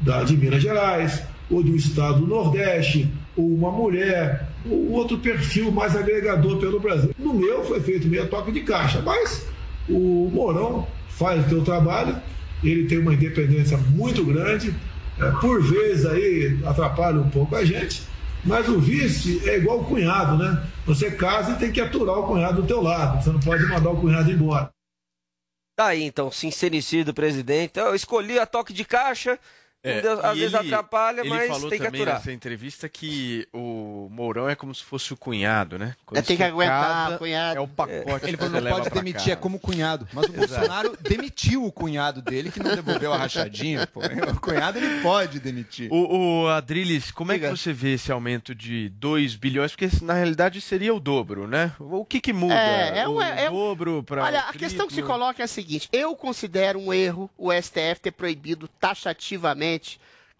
da, de Minas Gerais, ou do estado do Nordeste, ou uma mulher, ou outro perfil mais agregador pelo Brasil. No meu foi feito meio toque de caixa, mas o Mourão faz o seu trabalho, ele tem uma independência muito grande, é, por vezes aí atrapalha um pouco a gente, mas o vice é igual o cunhado, né? Você casa e tem que aturar o cunhado do teu lado, você não pode mandar o cunhado embora. Tá aí, então, sincericídio do presidente. Eu escolhi a toque de caixa. É, às vezes ele- atrapalha, ele mas falou tem que também aturar. nessa entrevista que o Mourão é como se fosse o cunhado, né? Quando É, tem que aguentar, casa, cunhado. É o pacote Ele que falou, não pode demitir, casa. é como cunhado. Mas o Bolsonaro demitiu o cunhado dele, que não devolveu a rachadinha. Pô. O cunhado ele pode demitir. O, o Adriles, como é que você vê esse aumento de 2 bilhões? Porque na realidade seria o dobro, né? O que que muda? É, é o é um- dobro para Olha, a questão que se coloca é a seguinte: eu considero um erro o STF ter proibido taxativamente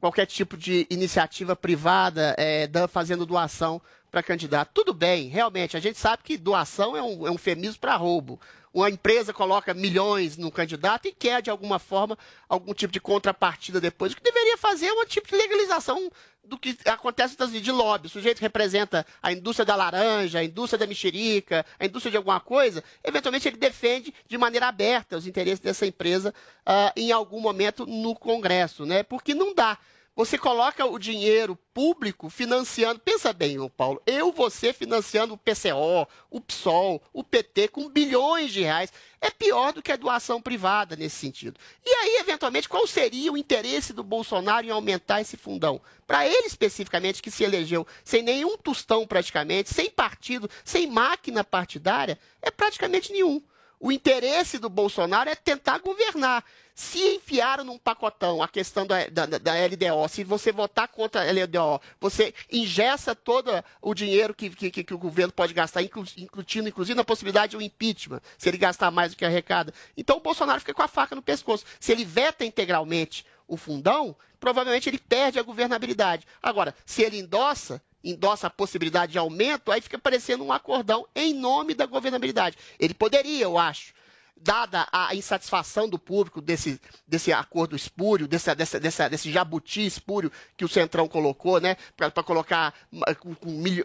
qualquer tipo de iniciativa privada é, fazendo doação para candidato. Tudo bem, realmente, a gente sabe que doação é um, é um para roubo. Uma empresa coloca milhões no candidato e quer, de alguma forma, algum tipo de contrapartida depois. O que deveria fazer é um tipo de legalização do que acontece de lobby. O sujeito representa a indústria da laranja, a indústria da mexerica, a indústria de alguma coisa. Eventualmente ele defende de maneira aberta os interesses dessa empresa ah, em algum momento no Congresso, né? Porque não dá. Você coloca o dinheiro público financiando, pensa bem, Paulo, eu, você financiando o PCO, o PSOL, o PT com bilhões de reais. É pior do que a doação privada nesse sentido. E aí, eventualmente, qual seria o interesse do Bolsonaro em aumentar esse fundão? Para ele especificamente, que se elegeu sem nenhum tostão praticamente, sem partido, sem máquina partidária, é praticamente nenhum. O interesse do Bolsonaro é tentar governar. Se enfiaram num pacotão a questão da, da, da LDO, se você votar contra a LDO, você ingessa todo o dinheiro que, que, que o governo pode gastar, inclu, inclutindo inclusive a possibilidade de um impeachment, se ele gastar mais do que arrecada. Então o Bolsonaro fica com a faca no pescoço. Se ele veta integralmente o fundão, provavelmente ele perde a governabilidade. Agora, se ele endossa, endossa a possibilidade de aumento, aí fica parecendo um acordão em nome da governabilidade. Ele poderia, eu acho, dada a insatisfação do público desse, desse acordo espúrio, desse, desse, desse, desse jabuti espúrio que o Centrão colocou, né, para colocar com,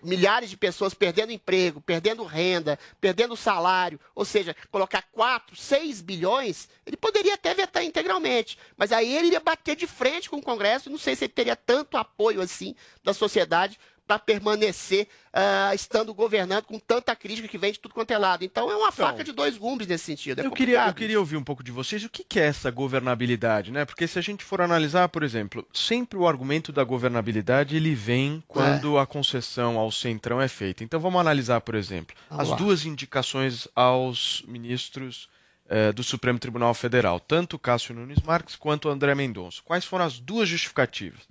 milhares de pessoas perdendo emprego, perdendo renda, perdendo salário, ou seja, colocar 4, 6 bilhões, ele poderia até vetar integralmente, mas aí ele iria bater de frente com o Congresso, não sei se ele teria tanto apoio assim da sociedade para permanecer uh, estando governando com tanta crítica que vem de tudo quanto é lado. Então é uma Então, faca de dois gumes nesse sentido. É eu, queria, eu queria ouvir um pouco de vocês o que, que é essa governabilidade, né? Porque se a gente for analisar, por exemplo, sempre o argumento da governabilidade ele vem quando a concessão ao centrão é feita. Então vamos analisar, por exemplo, Vamos as lá. duas indicações aos ministros eh, do Supremo Tribunal Federal, tanto Cássio Nunes Marques quanto André Mendonça. Quais foram as duas justificativas?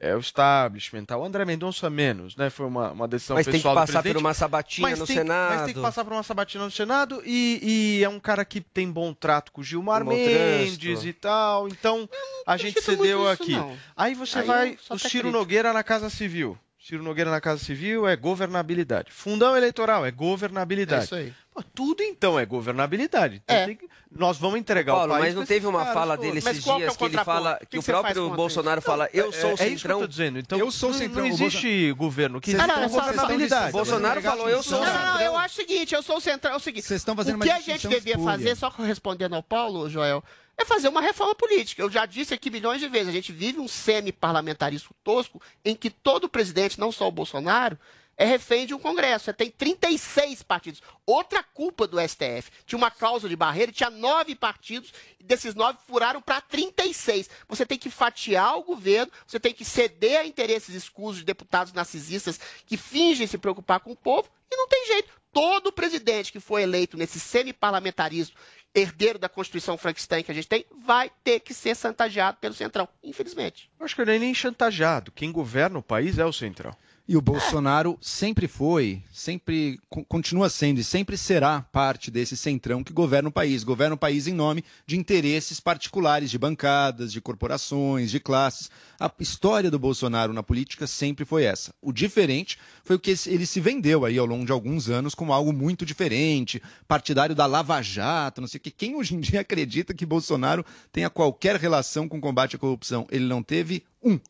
É o establishment, tal. o André Mendonça menos, né? Foi uma, uma decisão Mas tem que pessoal do passar por presidente. uma sabatina Mas no tem que- Mas tem que Senado. passar por uma sabatina no Senado e, e é um cara que tem bom trato com o Gilmar Bom Mendes e tal. Então a gente cedeu aqui. não. Aí você Aí vai. O Ciro crítico. Nogueira na Casa Civil. Ciro Nogueira na Casa Civil é governabilidade. Fundão eleitoral é governabilidade. É isso aí. Pô, tudo então é governabilidade. Então É. tem que- nós vamos entregar Paulo, o país mas não teve uma fala todos. dele esses qual que é dias que ele fala que que o próprio Bolsonaro fala eu sou é, o é isso que eu centrão. tô dizendo. Então, Eu sou o não- centrão. Não existe governo que estão governabilidade. Bolsonaro falou eu sou o Não, não, não, centrão. eu acho o seguinte, eu sou o central, é o seguinte. Vocês estão fazendo o que a gente devia fazer, só respondendo ao Paulo, Joel, é fazer uma reforma política. Eu já disse aqui milhões de vezes, a gente vive um semi-parlamentarismo tosco em que todo presidente, não só o Bolsonaro, é refém de um Congresso. Você tem 36 partidos. Outra culpa do STF. Tinha uma cláusula de barreira, tinha nove partidos, e desses nove furaram para 36. Você tem que fatiar o governo, você tem que ceder a interesses escusos de deputados narcisistas que fingem se preocupar com o povo, e não tem jeito. Todo presidente que foi eleito nesse semi-parlamentarismo, herdeiro da Constituição Frankenstein que a gente tem, vai ter que ser chantageado pelo Centrão, infelizmente. Acho que ele é nem chantageado. Quem governa o país é o Central. E o Bolsonaro sempre foi, sempre co- continua sendo e sempre será parte desse centrão que governa o país. Governa o país em nome de interesses particulares de bancadas, de corporações, de classes. A história do Bolsonaro na política sempre foi essa. O diferente foi o que ele se vendeu aí ao longo de alguns anos como algo muito diferente, partidário da Lava Jato, não sei o que. Quem hoje em dia acredita que Bolsonaro tenha qualquer relação com o combate à corrupção? Ele não teve um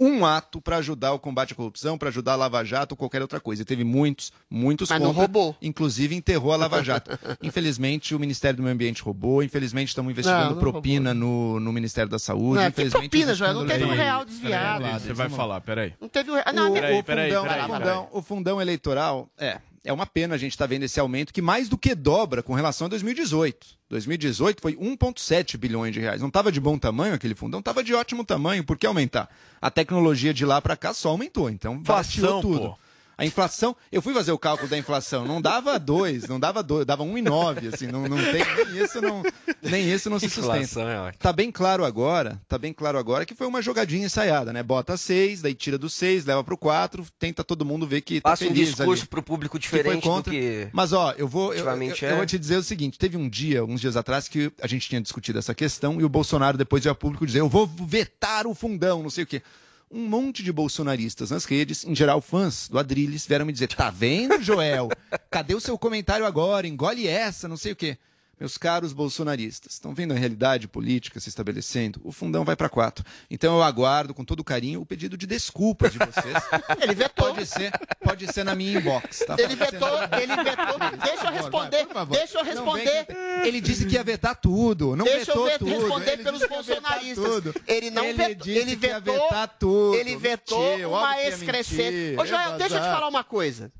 um ato para ajudar o combate à corrupção, para ajudar a Lava Jato ou qualquer outra coisa. E teve muitos, muitos Mas não contra, roubou. Inclusive enterrou a Lava Jato. infelizmente, o Ministério do Meio Ambiente roubou. Infelizmente, estamos investigando Não, não propina no, no Ministério da Saúde. Não, que infelizmente, propina, os Joel? Não teve um real desviado. Peraí, você vai falar, peraí. Não teve um real. Não, o, fundão, peraí, o peraí. fundão- o fundão eleitoral, é, é uma pena a gente estar vendo esse aumento que mais do que dobra com relação a 2018. 2018 foi 1,7 bilhões de reais. Não estava de bom tamanho aquele fundão, estava de ótimo tamanho. Por que aumentar? A tecnologia de lá para cá só aumentou, então barateou tudo. pô. A inflação, eu fui fazer o cálculo da inflação, não dava dois, não dava dois, dava um e nove, assim, não, não tem, nem isso não, nem isso não se sustenta. é. Tá bem claro agora, tá bem claro agora que foi uma jogadinha ensaiada, né? Bota seis, daí tira do seis, leva pro quatro, tenta todo mundo ver que tá Passa um discurso ali. pro público Que diferente do contra. que... Mas ó, eu vou, eu, eu, eu é. vou te dizer o seguinte: teve um dia, uns dias atrás, que a gente tinha discutido essa questão e o Bolsonaro depois veio a público dizer: eu vou vetar o fundão, não sei o quê. Um monte de bolsonaristas nas redes, em geral fãs do Adrilles, vieram me dizer: tá vendo, Joel? Cadê o seu comentário agora? Engole essa, não sei o quê. Meus caros bolsonaristas, estão vendo a realidade política se estabelecendo? O fundão vai para quatro. Então eu aguardo com todo carinho o pedido de desculpas de vocês. Ele vetou. Pode ser, pode ser na minha inbox, tá? Ele Pode vetou, ele vetou. Deixa eu responder, deixa eu responder. vem Ele disse que ia vetar tudo, não Deixa eu vetou tudo. responder Ele pelos bolsonaristas. Ele não ele vetou, disse ele que ia vetou, vetar tudo. ele vetou Mentiu, uma óbvio que ia excrescente. mentir, Ô, Joel, ia deixa eu te falar uma coisa.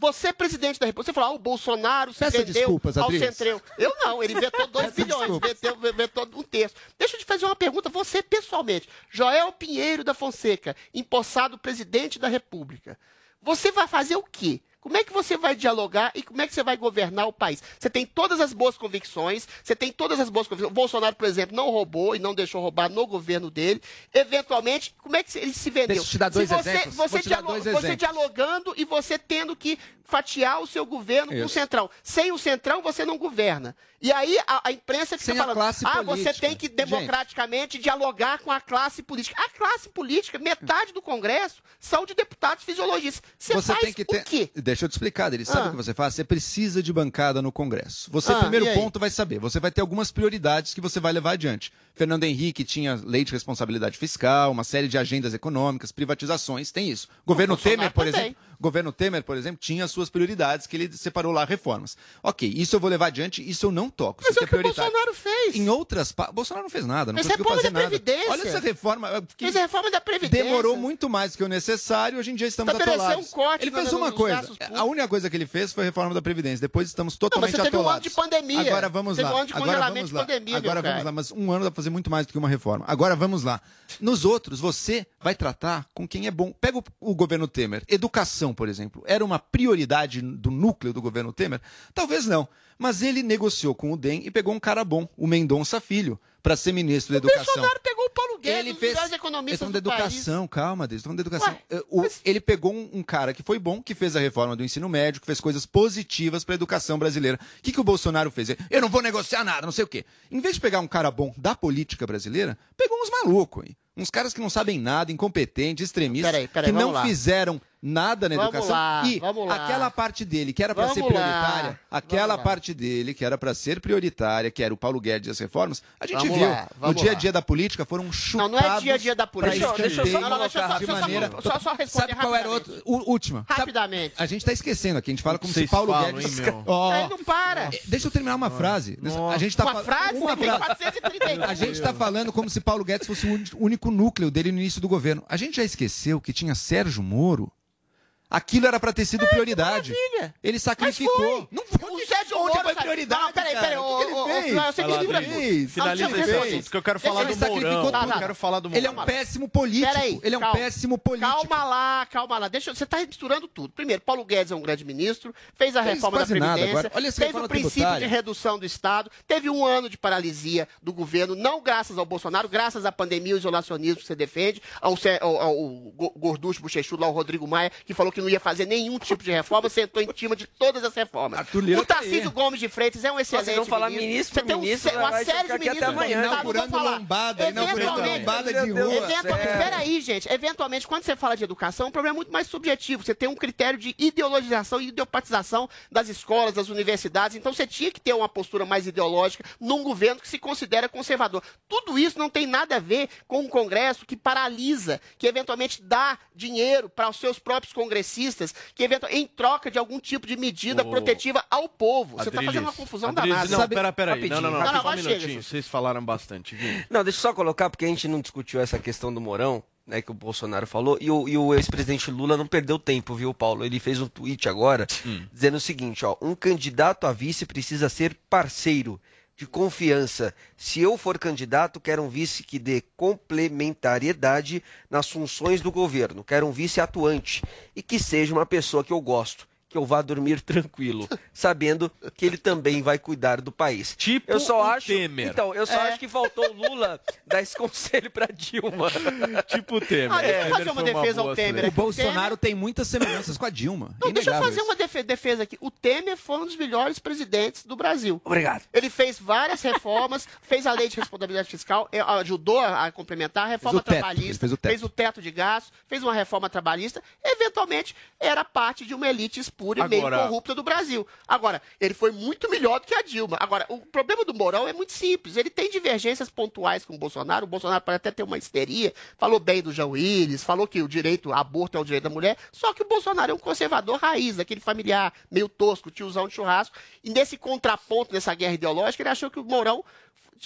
Você, é presidente da República, você falou, ah, o Bolsonaro se Peça vendeu desculpas, ao Adriles. centrão. Eu não, ele vetou 2 Peça bilhões, vetou, vetou um terço. Deixa eu te fazer uma pergunta, você pessoalmente, Joel Pinheiro da Fonseca, empossado presidente da República, você vai fazer o quê? Como é que você vai dialogar e como é que você vai governar o país? Você tem todas as boas convicções, você tem todas as boas convicções. O Bolsonaro, por exemplo, não roubou e não deixou roubar no governo dele. Eventualmente, como é que ele se vendeu? Deixa eu te dar dois Se você, exemplos. Você, te dar dialo- dois você exemplos. dialogando e você tendo que fatiar o seu governo com o Isso. Centrão. Sem o Centrão, você não governa. E aí a, a imprensa fica Sem a falando, ah, você política. tem que democraticamente dialogar com a classe política. A classe política, metade do Congresso, são de deputados fisiologistas. Você, Você faz tem que ter. o quê? Deixa eu te explicar, ele sabe Ah. o que você faz? Você precisa de bancada no Congresso. Você, Ah, primeiro ponto, vai saber. Você vai ter algumas prioridades que você vai levar adiante. Fernando Henrique tinha lei de responsabilidade fiscal, uma série de agendas econômicas, privatizações, tem isso. Governo Temer, por também. exemplo. Governo Temer, por exemplo, tinha as suas prioridades, que ele separou lá reformas. Ok, isso eu vou levar adiante, isso eu não toco. Mas isso é é o que o. Bolsonaro fez. Em outras pa... Bolsonaro não fez nada, não Fez conseguiu reforma fazer da nada. Previdência. Olha essa reforma. que Fez a reforma da Previdência. Demorou muito mais do que o necessário, hoje em dia estamos atolados. um corte ele fez uma coisa. A única coisa que ele fez foi a reforma da Previdência. Depois estamos Não, mas totalmente você teve um ano atolados. de pandemia. Agora vamos Teve lá. um ano de Agora vamos de lá. pandemia, Agora vamos lá. Mas um ano dá pra fazer muito mais do que uma reforma. Agora vamos lá. Nos outros, você vai tratar com quem é bom. Pega o, o governo Temer. Educação, por exemplo. Era uma prioridade do núcleo do governo Temer? Talvez não. Mas ele negociou com o DEM e pegou um cara bom, o Mendonça Filho, para ser ministro da Educação. Bolsonaro pegou o Paulo Guedes, Ele um dos fez. Eles economistas estão da do país. educação, calma, estão da educação. Ué, o- Ele pegou um, um cara que foi bom, que fez a reforma do ensino médio, que fez coisas positivas para a educação brasileira. O que, que o Bolsonaro fez? Eu não vou negociar nada, não sei o quê. Em vez de pegar um cara bom da política brasileira, pegou uns malucos aí. Uns caras que não sabem nada, incompetentes, extremistas, Peraí, peraí, que não lá. fizeram nada na Vamos educação. lá, e vamos lá. aquela parte dele que era para ser lá, prioritária, aquela lá. parte dele que era para ser prioritária, que era o Paulo Guedes e as reformas, a gente Vamos viu. lá, no vamos dia a dia da política foram Não, chutados não é dia a dia da política. Deixa eu- deixa eu só Não, não, deixa só- de só- maneira. só- só responder Sabe qual era rapidamente. outro? U- última. Sabe- Rapidamente. a gente tá esquecendo aqui, a gente fala como Vocês se Paulo falam, Guedes. hein? Ó, Aí não para. eh, Deixa eu terminar uma frase. A gente tá Uma fal- frase, uma frase. 432. A gente está falando como se Paulo Guedes fosse o único núcleo dele no início do governo. A gente já esqueceu que tinha Sérgio Moro. Aquilo era para ter sido prioridade. maravilha. Ele sacrificou. foi. Não foi. O Sérgio Onde Moro foi prioridade? Não, peraí, peraí. O que ele fez? Vai me lá, segura Adriles. tudo. Finaliza Não, esse eu assunto, que eu quero falar Ele do sacrificou Mourão. Tá, Eu tá. quero falar do Ele é Mourão. um péssimo político. Peraí, ele é um calma. péssimo político. Calma lá, calma lá. Deixa, eu- você está misturando tudo. Primeiro, Paulo Guedes é um grande ministro, fez a Fez reforma da Previdência, fez reforma o princípio de redução do Estado, teve um ano de paralisia do governo, não graças ao Bolsonaro, graças à pandemia e ao isolacionismo que você defende, ao, ao, ao go- gorducho bochechudo lá, o Rodrigo Maia, que falou que não ia fazer nenhum tipo de reforma, sentou em cima de todas as reformas. O tá Tarcísio aí. Gomes de Freitas é um excelente vão falar ministro Você tem um, ministro, uma série de ministros amanhã. tá, Inaugurando falar. lombada, inaugurando Eventualmente- lombada de rua. céu. Eventualmente, peraí, gente. Eventualmente, quando você fala de educação, o problema é muito mais subjetivo. Você tem um critério de ideologização e ideopatização das escolas, das universidades. Então, você tinha que ter uma postura mais ideológica num governo que se considera conservador. Tudo isso não tem nada a ver com um Congresso que paralisa, que eventualmente dá dinheiro para os seus próprios congressistas, que eventualmente, em troca de algum tipo de medida protetiva ao povo. Você está fazendo uma confusão Adriles, danada. Não, Sabe- pera, pera aí. Não, não, não. Não, não, só um minutinho. chega. Vocês falaram bastante. Não, deixa eu só colocar, porque a gente não discutiu essa questão do Mourão, né, que o Bolsonaro falou, e o, e o ex-presidente Lula não perdeu tempo, viu, Paulo? Ele fez um tweet agora dizendo o seguinte, ó, um candidato a vice precisa ser parceiro, de confiança. Se eu for candidato, quero um vice que dê complementariedade nas funções do governo, quero um vice atuante e que seja uma pessoa que eu gosto. Que eu vá dormir tranquilo, sabendo que ele também vai cuidar do país. Tipo eu só o acho. Temer. Então, eu só É. acho que faltou o Lula dar esse conselho pra Dilma. Tipo o Temer. Ah, deixa eu O fazer Temer uma defesa ao boa Temer. O Bolsonaro tem muitas semelhanças com a Dilma. Não, deixa eu fazer isso. uma defe- defesa aqui. O Temer foi um dos melhores presidentes do Brasil. Obrigado. Ele fez várias reformas, fez a lei de responsabilidade fiscal, eh, ajudou a complementar a reforma Fez o trabalhista, fez o teto. teto de gastos, fez uma reforma trabalhista, eventualmente era parte de uma elite impura e meio Agora- corrupta do Brasil. Agora, ele foi muito melhor do que a Dilma. Agora, o problema do Mourão é muito simples. Ele tem divergências pontuais com o Bolsonaro. O Bolsonaro pode até ter uma histeria. Falou bem do João Willis, falou que o direito, aborto é o direito da mulher. Só que o Bolsonaro é um conservador raiz, aquele familiar meio tosco, tiozão de churrasco. E nesse contraponto, nessa guerra ideológica, ele achou que o Mourão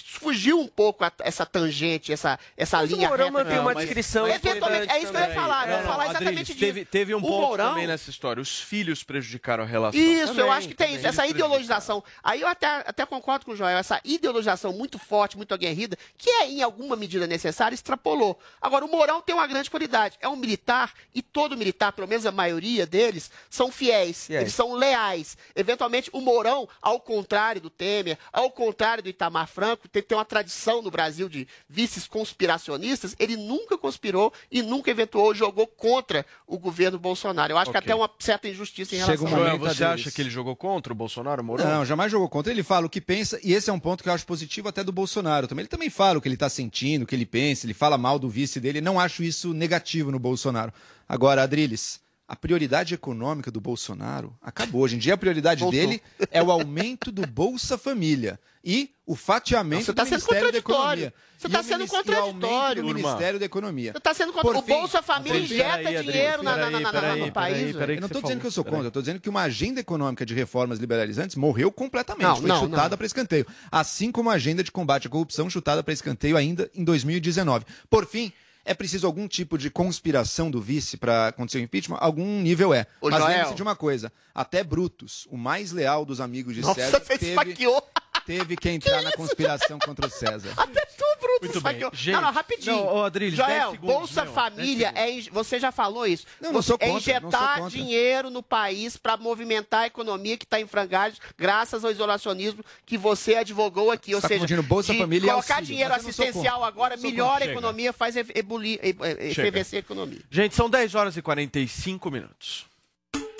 fugiu um pouco a- essa tangente, essa, essa Mas o linha Mourão mantém uma descrição Eventualmente, é isso que eu ia falar. Eu ia Não, falar não, exatamente Adriles, disso. teve, teve um O ponto Mourão- também nessa história. Os filhos prejudicaram a relação. Isso, eu Também, acho que tem isso. Essa ideologização. Aí eu até, até concordo com o Joel. Essa ideologização muito forte, muito aguerrida, que é em alguma medida necessária, extrapolou. Agora, o Mourão tem uma grande qualidade. É um militar, e todo militar, pelo menos a maioria deles, são fiéis. Fiéis. Eles são leais. Eventualmente, o Mourão, ao contrário do Temer, ao contrário do Itamar Franco, tem, tem uma tradição no Brasil de vices conspiracionistas, ele nunca conspirou e nunca eventuou, jogou contra o governo Bolsonaro. Eu acho que Ok. até uma certa injustiça em Chega relação um a Joel, momento você acha que ele jogou contra o Bolsonaro, Mourão? Não, jamais jogou contra. Ele fala o que pensa, e esse é um ponto que eu acho positivo até do Bolsonaro também. Ele também fala o que ele está sentindo, o que ele pensa, ele fala mal do vice dele. Não acho isso negativo no Bolsonaro. Agora, Adriles, a prioridade econômica do Bolsonaro acabou. Hoje em dia, a prioridade Voltou. dele é o aumento do Bolsa Família e o fatiamento Você tá do Ministério da contraditório. Economia. Você E tá o sendo o contraditório, do turma. Ministério da Economia. Você está sendo contra. O Bolsa Família injeta Adriles, dinheiro na, na, na, na, no país. Eu não que estou dizendo que eu sou contra, eu estou dizendo que uma agenda econômica de reformas liberalizantes morreu completamente, Não, foi não, chutada não. para escanteio. Assim como a agenda de combate à corrupção chutada para escanteio ainda em 2019. Por fim, é preciso algum tipo de conspiração do vice para acontecer o impeachment? Algum nível é. Ô, Mas lembre-se de uma coisa: até Brutus, o mais leal dos amigos de Nossa, César, você teve, esfaqueou. teve que entrar na conspiração contra o César. Até tu, Muito bem. Gente, não, não, rapidinho. não, ô, Adriles, 10 Joel, segundos, Bolsa meu, Família, 10 é, você já falou isso. Não, não Você- sou é contra, não sou injetar dinheiro no país para movimentar a economia que está em frangalhos, graças ao isolacionismo que você advogou aqui. Ou Você tá seja, confundindo Bolsa de Família colocar auxílio, dinheiro eu assistencial agora, melhora a economia, faz ebulir, efervescer a economia. Gente, são 10 horas e 45 minutos.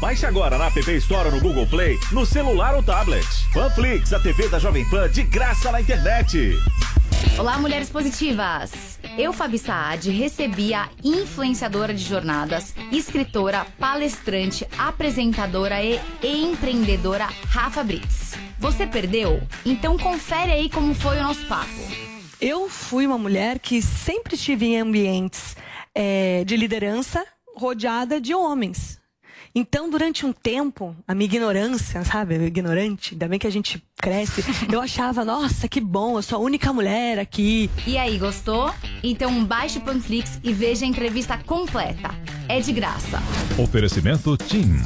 Baixe agora na App Store ou no Google Play, no celular ou tablet. Panflix, a TV da Jovem Pan de graça na internet. Olá, mulheres positivas! Eu, Fabi Saad, recebi a influenciadora de jornadas, escritora, palestrante, apresentadora e empreendedora Rafa Brits. Você perdeu? Então confere aí como foi o nosso papo. Eu fui uma mulher que sempre estive em ambientes eh, de liderança rodeada de homens. Então, durante um tempo, a minha ignorância, sabe? Eu ignorante, ainda bem que a gente cresce, eu achava, nossa, que bom, eu sou a única mulher aqui. E aí, gostou? Então baixe o Panflix e veja a entrevista completa. É de graça. Oferecimento TIM.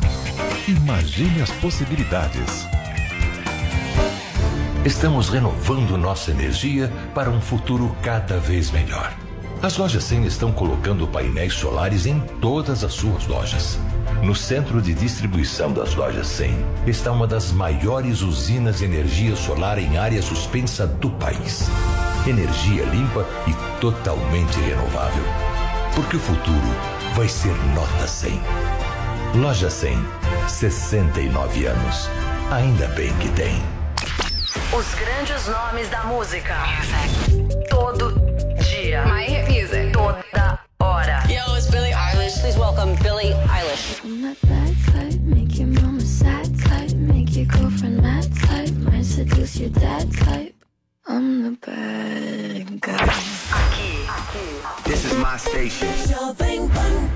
Imagine as possibilidades. Estamos renovando nossa energia para um futuro cada vez melhor. As lojas 100 estão colocando painéis solares em todas as suas lojas. No centro de distribuição das lojas 100 está uma das maiores usinas de energia solar em área suspensa do país. Energia limpa e totalmente renovável. Porque o futuro vai ser nota 100. Loja 100, 69 anos. Ainda bem que tem. Os grandes nomes da música. Music. Toda hora. Yo, it's Billie Eilish. Please welcome Billie Eilish. I'm that bad type, make your mama sad type, make your girlfriend mad type, might seduce your dad type. I'm the bad guy. This is my station. Jovem Pan.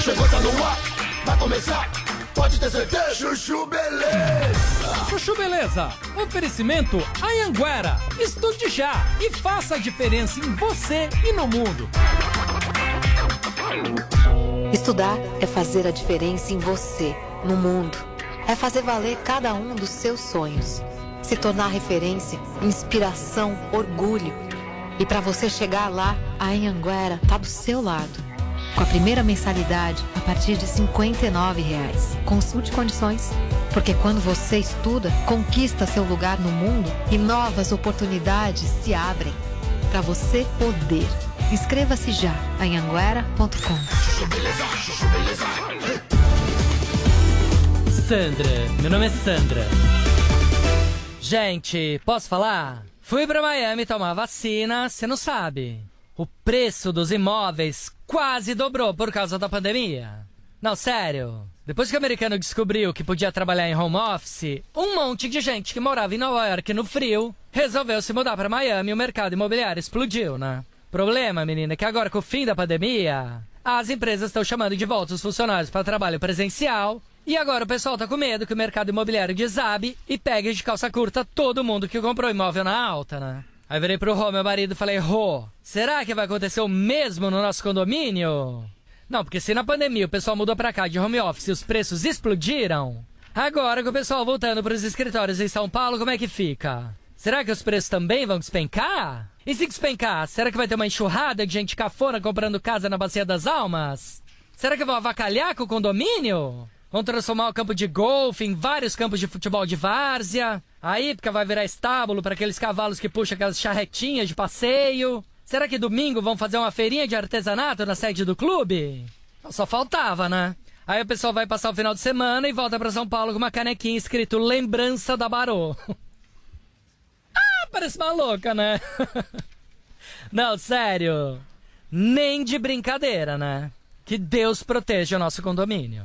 Chegou, tá no ar, vai começar. Pode ter certeza. Chuchu Beleza. Chuchu Beleza, oferecimento Anhanguera. Estude já e faça a diferença em você e no mundo. Estudar é fazer a diferença em você, no mundo. É fazer valer cada um dos seus sonhos. Se tornar referência, inspiração, orgulho. E para você chegar lá, a Anhanguera tá do seu lado. Com a primeira mensalidade a partir de 59 reais. Consulte condições. Porque quando você estuda, conquista seu lugar no mundo e novas oportunidades se abrem. Para você poder. Inscreva-se já em anguera.com. Sandra, meu nome é Sandra. Gente, posso falar? Fui pra Miami tomar vacina, você não sabe. O preço dos imóveis quase dobrou por causa da pandemia. Não, sério. Depois que o americano descobriu que podia trabalhar em home office, um monte de gente que morava em Nova York no frio resolveu se mudar pra Miami e o mercado imobiliário explodiu, né? Problema, menina, é que agora com o fim da pandemia, as empresas estão chamando de volta os funcionários para trabalho presencial. E agora o pessoal tá com medo que o mercado imobiliário desabe e pegue de calça curta todo mundo que comprou imóvel na alta, né? Aí virei pro Rô, meu marido, e falei: Rô, será que vai acontecer o mesmo no nosso condomínio? Não, porque se na pandemia o pessoal mudou pra cá de home office e os preços explodiram, agora com o pessoal voltando pros escritórios em São Paulo, como é que fica? Será que os preços também vão despencar? E se despencar, será que vai ter uma enxurrada de gente cafona comprando casa na Bacia das Almas? Será que vão avacalhar com o condomínio? Vão transformar o campo de golfe em vários campos de futebol de várzea? A Ípica vai virar estábulo para aqueles cavalos que puxam aquelas charretinhas de passeio? Será que domingo vão fazer uma feirinha de artesanato na sede do clube? Só faltava, né? Aí o pessoal vai passar o final de semana e volta para São Paulo com uma canequinha escrito Lembrança da Barô. ah, parece maluca, né? Não, sério. Nem de brincadeira, né? Que Deus proteja o nosso condomínio.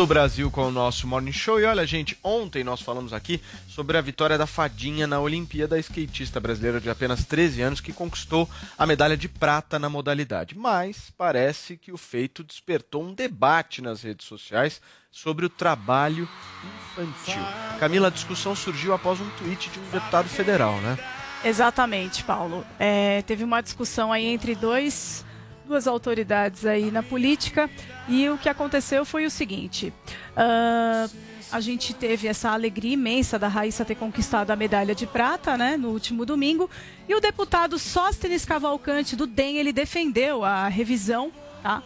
O Brasil com o nosso Morning Show. E olha, gente, ontem nós falamos aqui sobre a vitória da Fadinha na Olimpíada, a skatista brasileira de apenas 13 anos que conquistou a medalha de prata na modalidade. Mas parece que o feito despertou um debate nas redes sociais sobre o trabalho infantil. Camila, a discussão surgiu após um tweet de um deputado federal, né? Exatamente, Paulo. É, teve uma discussão aí entre dois, duas autoridades aí na política e o que aconteceu foi o seguinte. ah, a gente teve essa alegria imensa da Raíssa ter conquistado a medalha de prata, né, no último domingo. E o deputado Sóstenes Cavalcante do DEM, ele defendeu a revisão tá,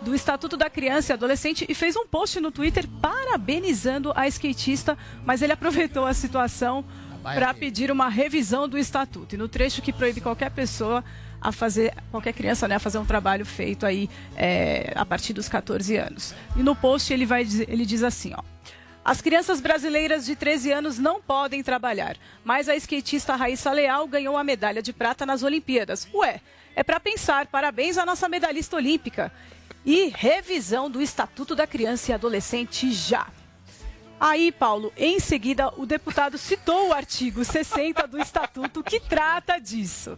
do Estatuto da Criança e Adolescente e fez um post no Twitter parabenizando a skatista, mas ele aproveitou a situação para pedir uma revisão do estatuto. E no trecho que proíbe qualquer pessoa a fazer, qualquer criança, né, a fazer um trabalho feito aí é, a partir dos 14 anos. E no post ele vai ele diz assim, ó. As crianças brasileiras de 13 anos não podem trabalhar, mas a skatista Raíssa Leal ganhou a medalha de prata nas Olimpíadas. Ué, é para pensar. Parabéns à nossa medalhista olímpica. E revisão do Estatuto da Criança e Adolescente já. Aí, Paulo, em seguida, o deputado citou o artigo 60 do Estatuto que trata disso.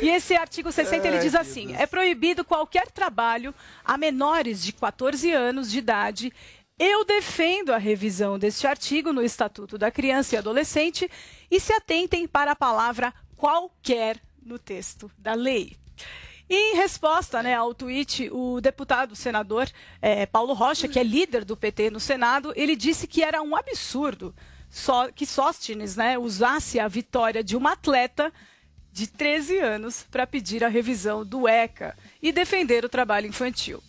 E esse artigo 60 ele diz assim: é proibido qualquer trabalho a menores de 14 anos de idade. Eu defendo a revisão deste artigo no Estatuto da Criança e Adolescente e se atentem para a palavra qualquer no texto da lei. Em resposta né, ao tweet, o deputado senador eh, Paulo Rocha, que é líder do PT no Senado, ele disse que era um absurdo só, que Sóstenes né, usasse a vitória de uma atleta de 13 anos para pedir a revisão do ECA e defender o trabalho infantil.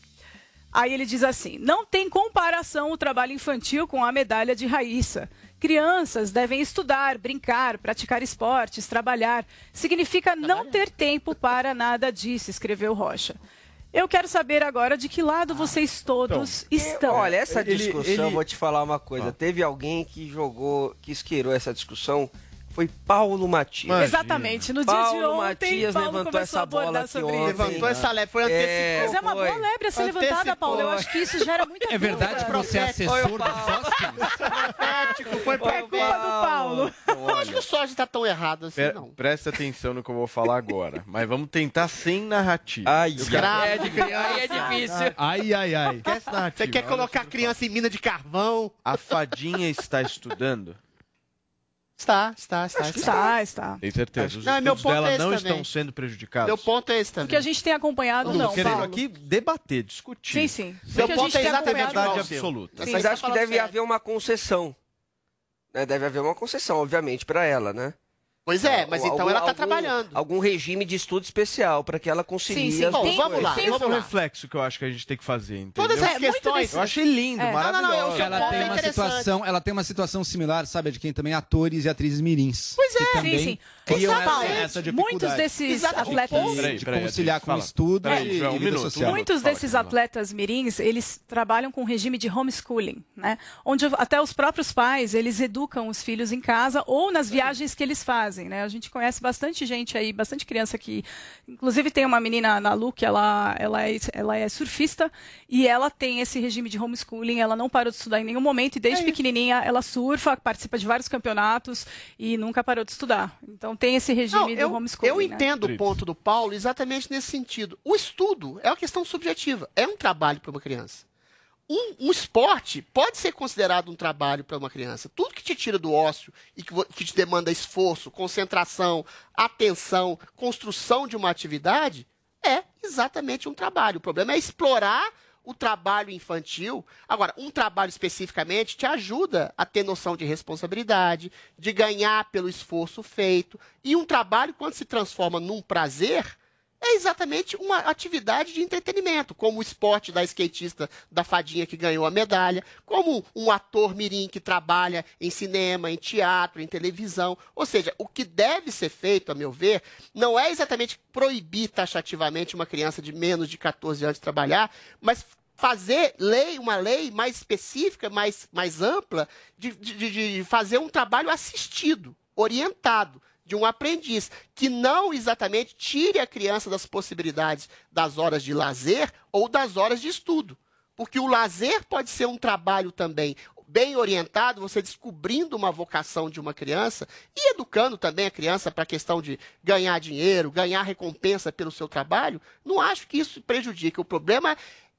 Aí ele diz assim: não tem comparação o trabalho infantil com a medalha de Raíssa. Crianças devem estudar, brincar, praticar esportes, trabalhar. Significa não ter tempo para nada disso, escreveu Rocha. Eu quero saber agora de que lado vocês todos estão. Olha, essa Ele- discussão, ele- vou te falar uma coisa. Ah. Teve alguém que jogou, que isqueirou essa discussão foi Paulo Matias. Exatamente. No dia de Paulo ontem, Matias Paulo levantou começou a essa bola aqui sobre ontem. isso. Levantou essa lebre, foi É, Mas é uma foi. boa lebre a ser Antecipou. levantada, Paulo. Eu acho que isso gera muita É verdade que você é assessor do Profético, foi É culpa do Paulo. Eu acho que o Sócio tá tão errado assim, Pre- não. Presta atenção no que eu vou falar agora. Mas vamos tentar sem narrativa. Ai, quero- é difícil. Aí é difícil. Ai, ai, ai. Você quer colocar a criança em mina de carvão? A fadinha está estudando? Está, está, está. Está, está. Tem certeza. Os Não, meu ponto dela é não também. estão sendo prejudicados? Meu ponto é esse O também. que a gente tem acompanhado, Não, não, querendo Paulo. aqui debater, discutir. Sim, sim. Meu O a ponto gente é exatamente igual Verdade absoluta. Sim, Mas acho que deve sério. haver uma concessão. Né, Deve haver uma concessão, obviamente, para ela, né? Pois é, mas então Algum- ela tá algum- trabalhando. Algum regime de estudo especial para que ela concilie Sim, sim. Bom, duas vamos lá, Tem- vamos é o lá. reflexo que eu acho que a gente tem que fazer, entendeu? Todas essas É, questões... Eu achei lindo, É. Não, não, não, eu- maravilhoso. eu- Ela tem é uma situação, ela tem uma situação similar, sabe, de quem também atores e atrizes mirins. Pois é. também Sim, sim. Criam essa, essa dificuldade Muitos desses atletas. Peraí, Peraí, de peraí, conciliar com fala. estudo Peraí, e, João, um vida minuto. social. Muitos Fala, desses atletas mirins, eles trabalham com regime de homeschooling, né? Onde até os próprios pais, eles educam os filhos em casa ou nas viagens que eles fazem, né? A gente conhece bastante gente aí, bastante criança que... Inclusive tem uma menina na Lu que ela, ela, é, ela é surfista e ela tem esse regime de homeschooling, ela não parou de estudar em nenhum momento e desde pequenininha ela surfa, participa de vários campeonatos e nunca parou de estudar. Então tem esse regime Não, do eu, homeschooling, eu né? entendo o ponto do Paulo exatamente nesse sentido. O estudo é uma questão subjetiva, é um trabalho para uma criança. Um, um esporte pode ser considerado um trabalho para uma criança. Tudo que te tira do ócio e que, que te demanda esforço, concentração, atenção, construção de uma atividade é exatamente um trabalho. O problema é explorar o trabalho infantil. Agora, um trabalho especificamente te ajuda a ter noção de responsabilidade, de ganhar pelo esforço feito. E um trabalho, quando se transforma num prazer, é exatamente uma atividade de entretenimento, como o esporte da skatista da fadinha que ganhou a medalha, como um ator mirim que trabalha em cinema, em teatro, em televisão. Ou seja, o que deve ser feito, a meu ver, não é exatamente proibir taxativamente uma criança de menos de 14 anos de trabalhar, mas fazer lei, uma lei mais específica, mais, mais ampla, de, de, de fazer um trabalho assistido, orientado de um aprendiz, que não exatamente tire a criança das possibilidades das horas de lazer ou das horas de estudo. Porque o lazer pode ser um trabalho também bem orientado, você descobrindo uma vocação de uma criança e educando também a criança para a questão de ganhar dinheiro, ganhar recompensa pelo seu trabalho. Não acho que isso prejudique. O problema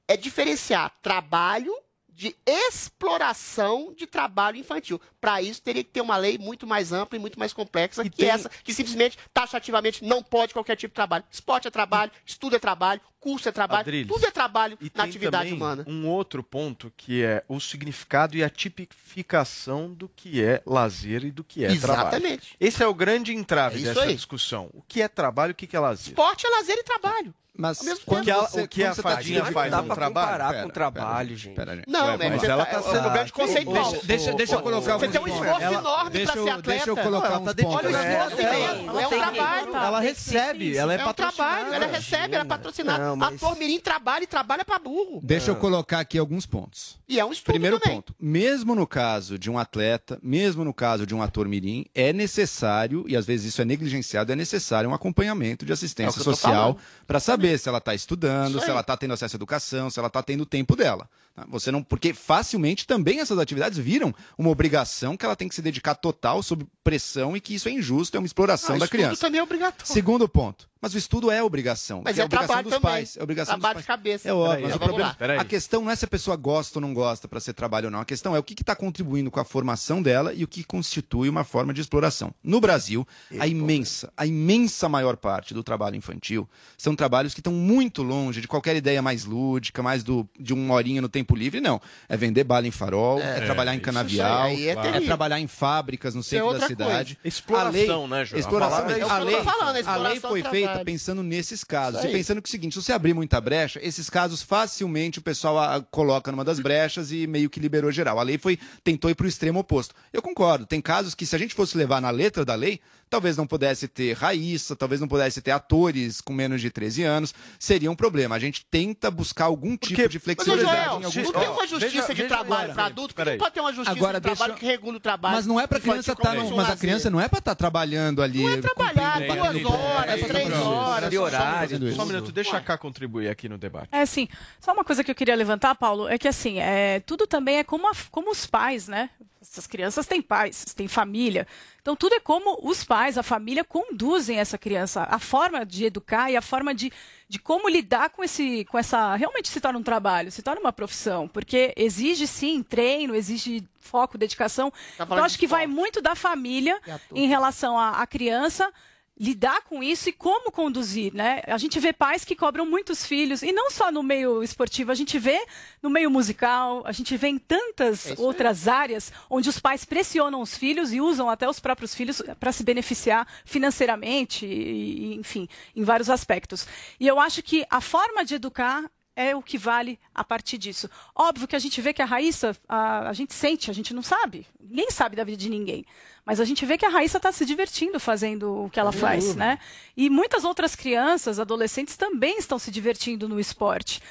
é diferenciar trabalho de exploração de trabalho infantil. Para isso, teria que ter uma lei muito mais ampla e muito mais complexa que tem- essa, que simplesmente, taxativamente, não pode qualquer tipo de trabalho. Esporte é trabalho, estudo é trabalho, curso é trabalho, Adriles, tudo é trabalho E na atividade humana. um outro ponto que é o significado e a tipificação do que é lazer e do que é trabalho. Exatamente. Esse é o grande entrave É dessa aí. discussão. O que é trabalho e o que é lazer? Esporte é lazer e trabalho. Mas quando tempo. ela- o que a quando você tá fadinha dizendo- faz Dá no pra trabalho? comparar Pera, com trabalho, gente. Pera, gente. Não, Ué, né, mas você ela tá- tá é sendo- um grande conceito. Deixa, deixa, eu colocar Você alguns tem um esforço enorme pra ser atleta. Deixa eu Não, colocar uns pontos. Olha o É, esforço é, imenso. É um tem que- trabalho. Ela que recebe, ela é, É um patrocinada. trabalho, ela recebe, ela é patrocinada. Não, Ator mirim trabalha e trabalha pra burro. Deixa eu colocar aqui alguns pontos. E é um estudo Primeiro ponto, mesmo no caso de um atleta, mesmo no caso de um ator mirim, é necessário, e às vezes isso é negligenciado, é necessário um acompanhamento de É o assistência que tô social falando. para saber se ela está estudando, se ela está tendo acesso à educação, se ela está tendo o tempo dela. tá? Você não, porque facilmente também essas atividades viram uma obrigação que ela tem que se dedicar total sob pressão e que isso é injusto, é uma exploração Ah, da criança. também é obrigatório. Segundo ponto. Mas o estudo é obrigação. Mas que é obrigação trabalho dos também. pais. É obrigação Trabalho dos de pais. cabeça. É óbvio. Mas o problema, a questão não é se a pessoa gosta ou não gosta para ser trabalho ou não. A questão é o que está contribuindo com a formação dela e o que constitui uma forma de exploração. No Brasil, a imensa, a imensa maior parte do trabalho infantil são trabalhos que estão muito longe de qualquer ideia mais lúdica, mais do, de uma horinha no tempo livre. Não. É vender bala em farol, é, É, trabalhar em isso canavial, aí é é, trabalhar em fábricas no é centro da cidade. Exploração, A lei- né, João? A Exploração. palavra é. É A lei, a exploração foi do feita trabalho. pensando nesses casos. E pensando que é o seguinte, se você abrir muita brecha, esses casos facilmente o pessoal ah, coloca numa das brechas e meio que liberou geral. A lei foi tentou ir para o extremo oposto. Eu concordo. Tem casos que se a gente fosse levar na letra da lei, talvez não pudesse ter Raíssa, talvez não pudesse ter atores com menos de 13 anos, seria um problema. A gente tenta buscar algum tipo de Mas, flexibilidade Joel, em alguns não tem uma justiça de trabalho para adulto? Porque não pode ter uma justiça Agora, de trabalho deixa- que regule o trabalho. Mas não é pra criança estar. como mas a criança não é pra estar trabalhando ali. Não é trabalhar duas horas, É três horas, Só um fazendo minuto, isso. Só um minuto, deixa cá contribuir aqui no debate. É assim, só uma coisa que eu queria levantar, Paulo, é que assim, é, tudo também é como, a- como os pais, né? Essas crianças têm pais, têm família. Então tudo é como os pais, a família conduzem essa criança. A forma de educar e a forma de, de como lidar com esse, com essa. Realmente se torna um trabalho, se torna uma profissão. Porque exige sim treino, exige foco, dedicação. então falando acho que vai muito da família em relação à criança lidar com isso e como conduzir, né? A gente vê pais que cobram muitos filhos e não só no meio esportivo, a gente vê no meio musical, a gente vê em tantas É outras áreas onde os pais pressionam os filhos e usam até os próprios filhos para se beneficiar financeiramente e, enfim, em vários aspectos. E eu acho que a forma de educar é o que vale a partir disso. Óbvio que a gente vê que a Raíssa, a, a gente sente, a gente não sabe. Ninguém sabe da vida de ninguém. Mas a gente vê que a Raíssa está se divertindo fazendo o que ela faz, né? E muitas outras crianças, adolescentes também estão se divertindo no esporte.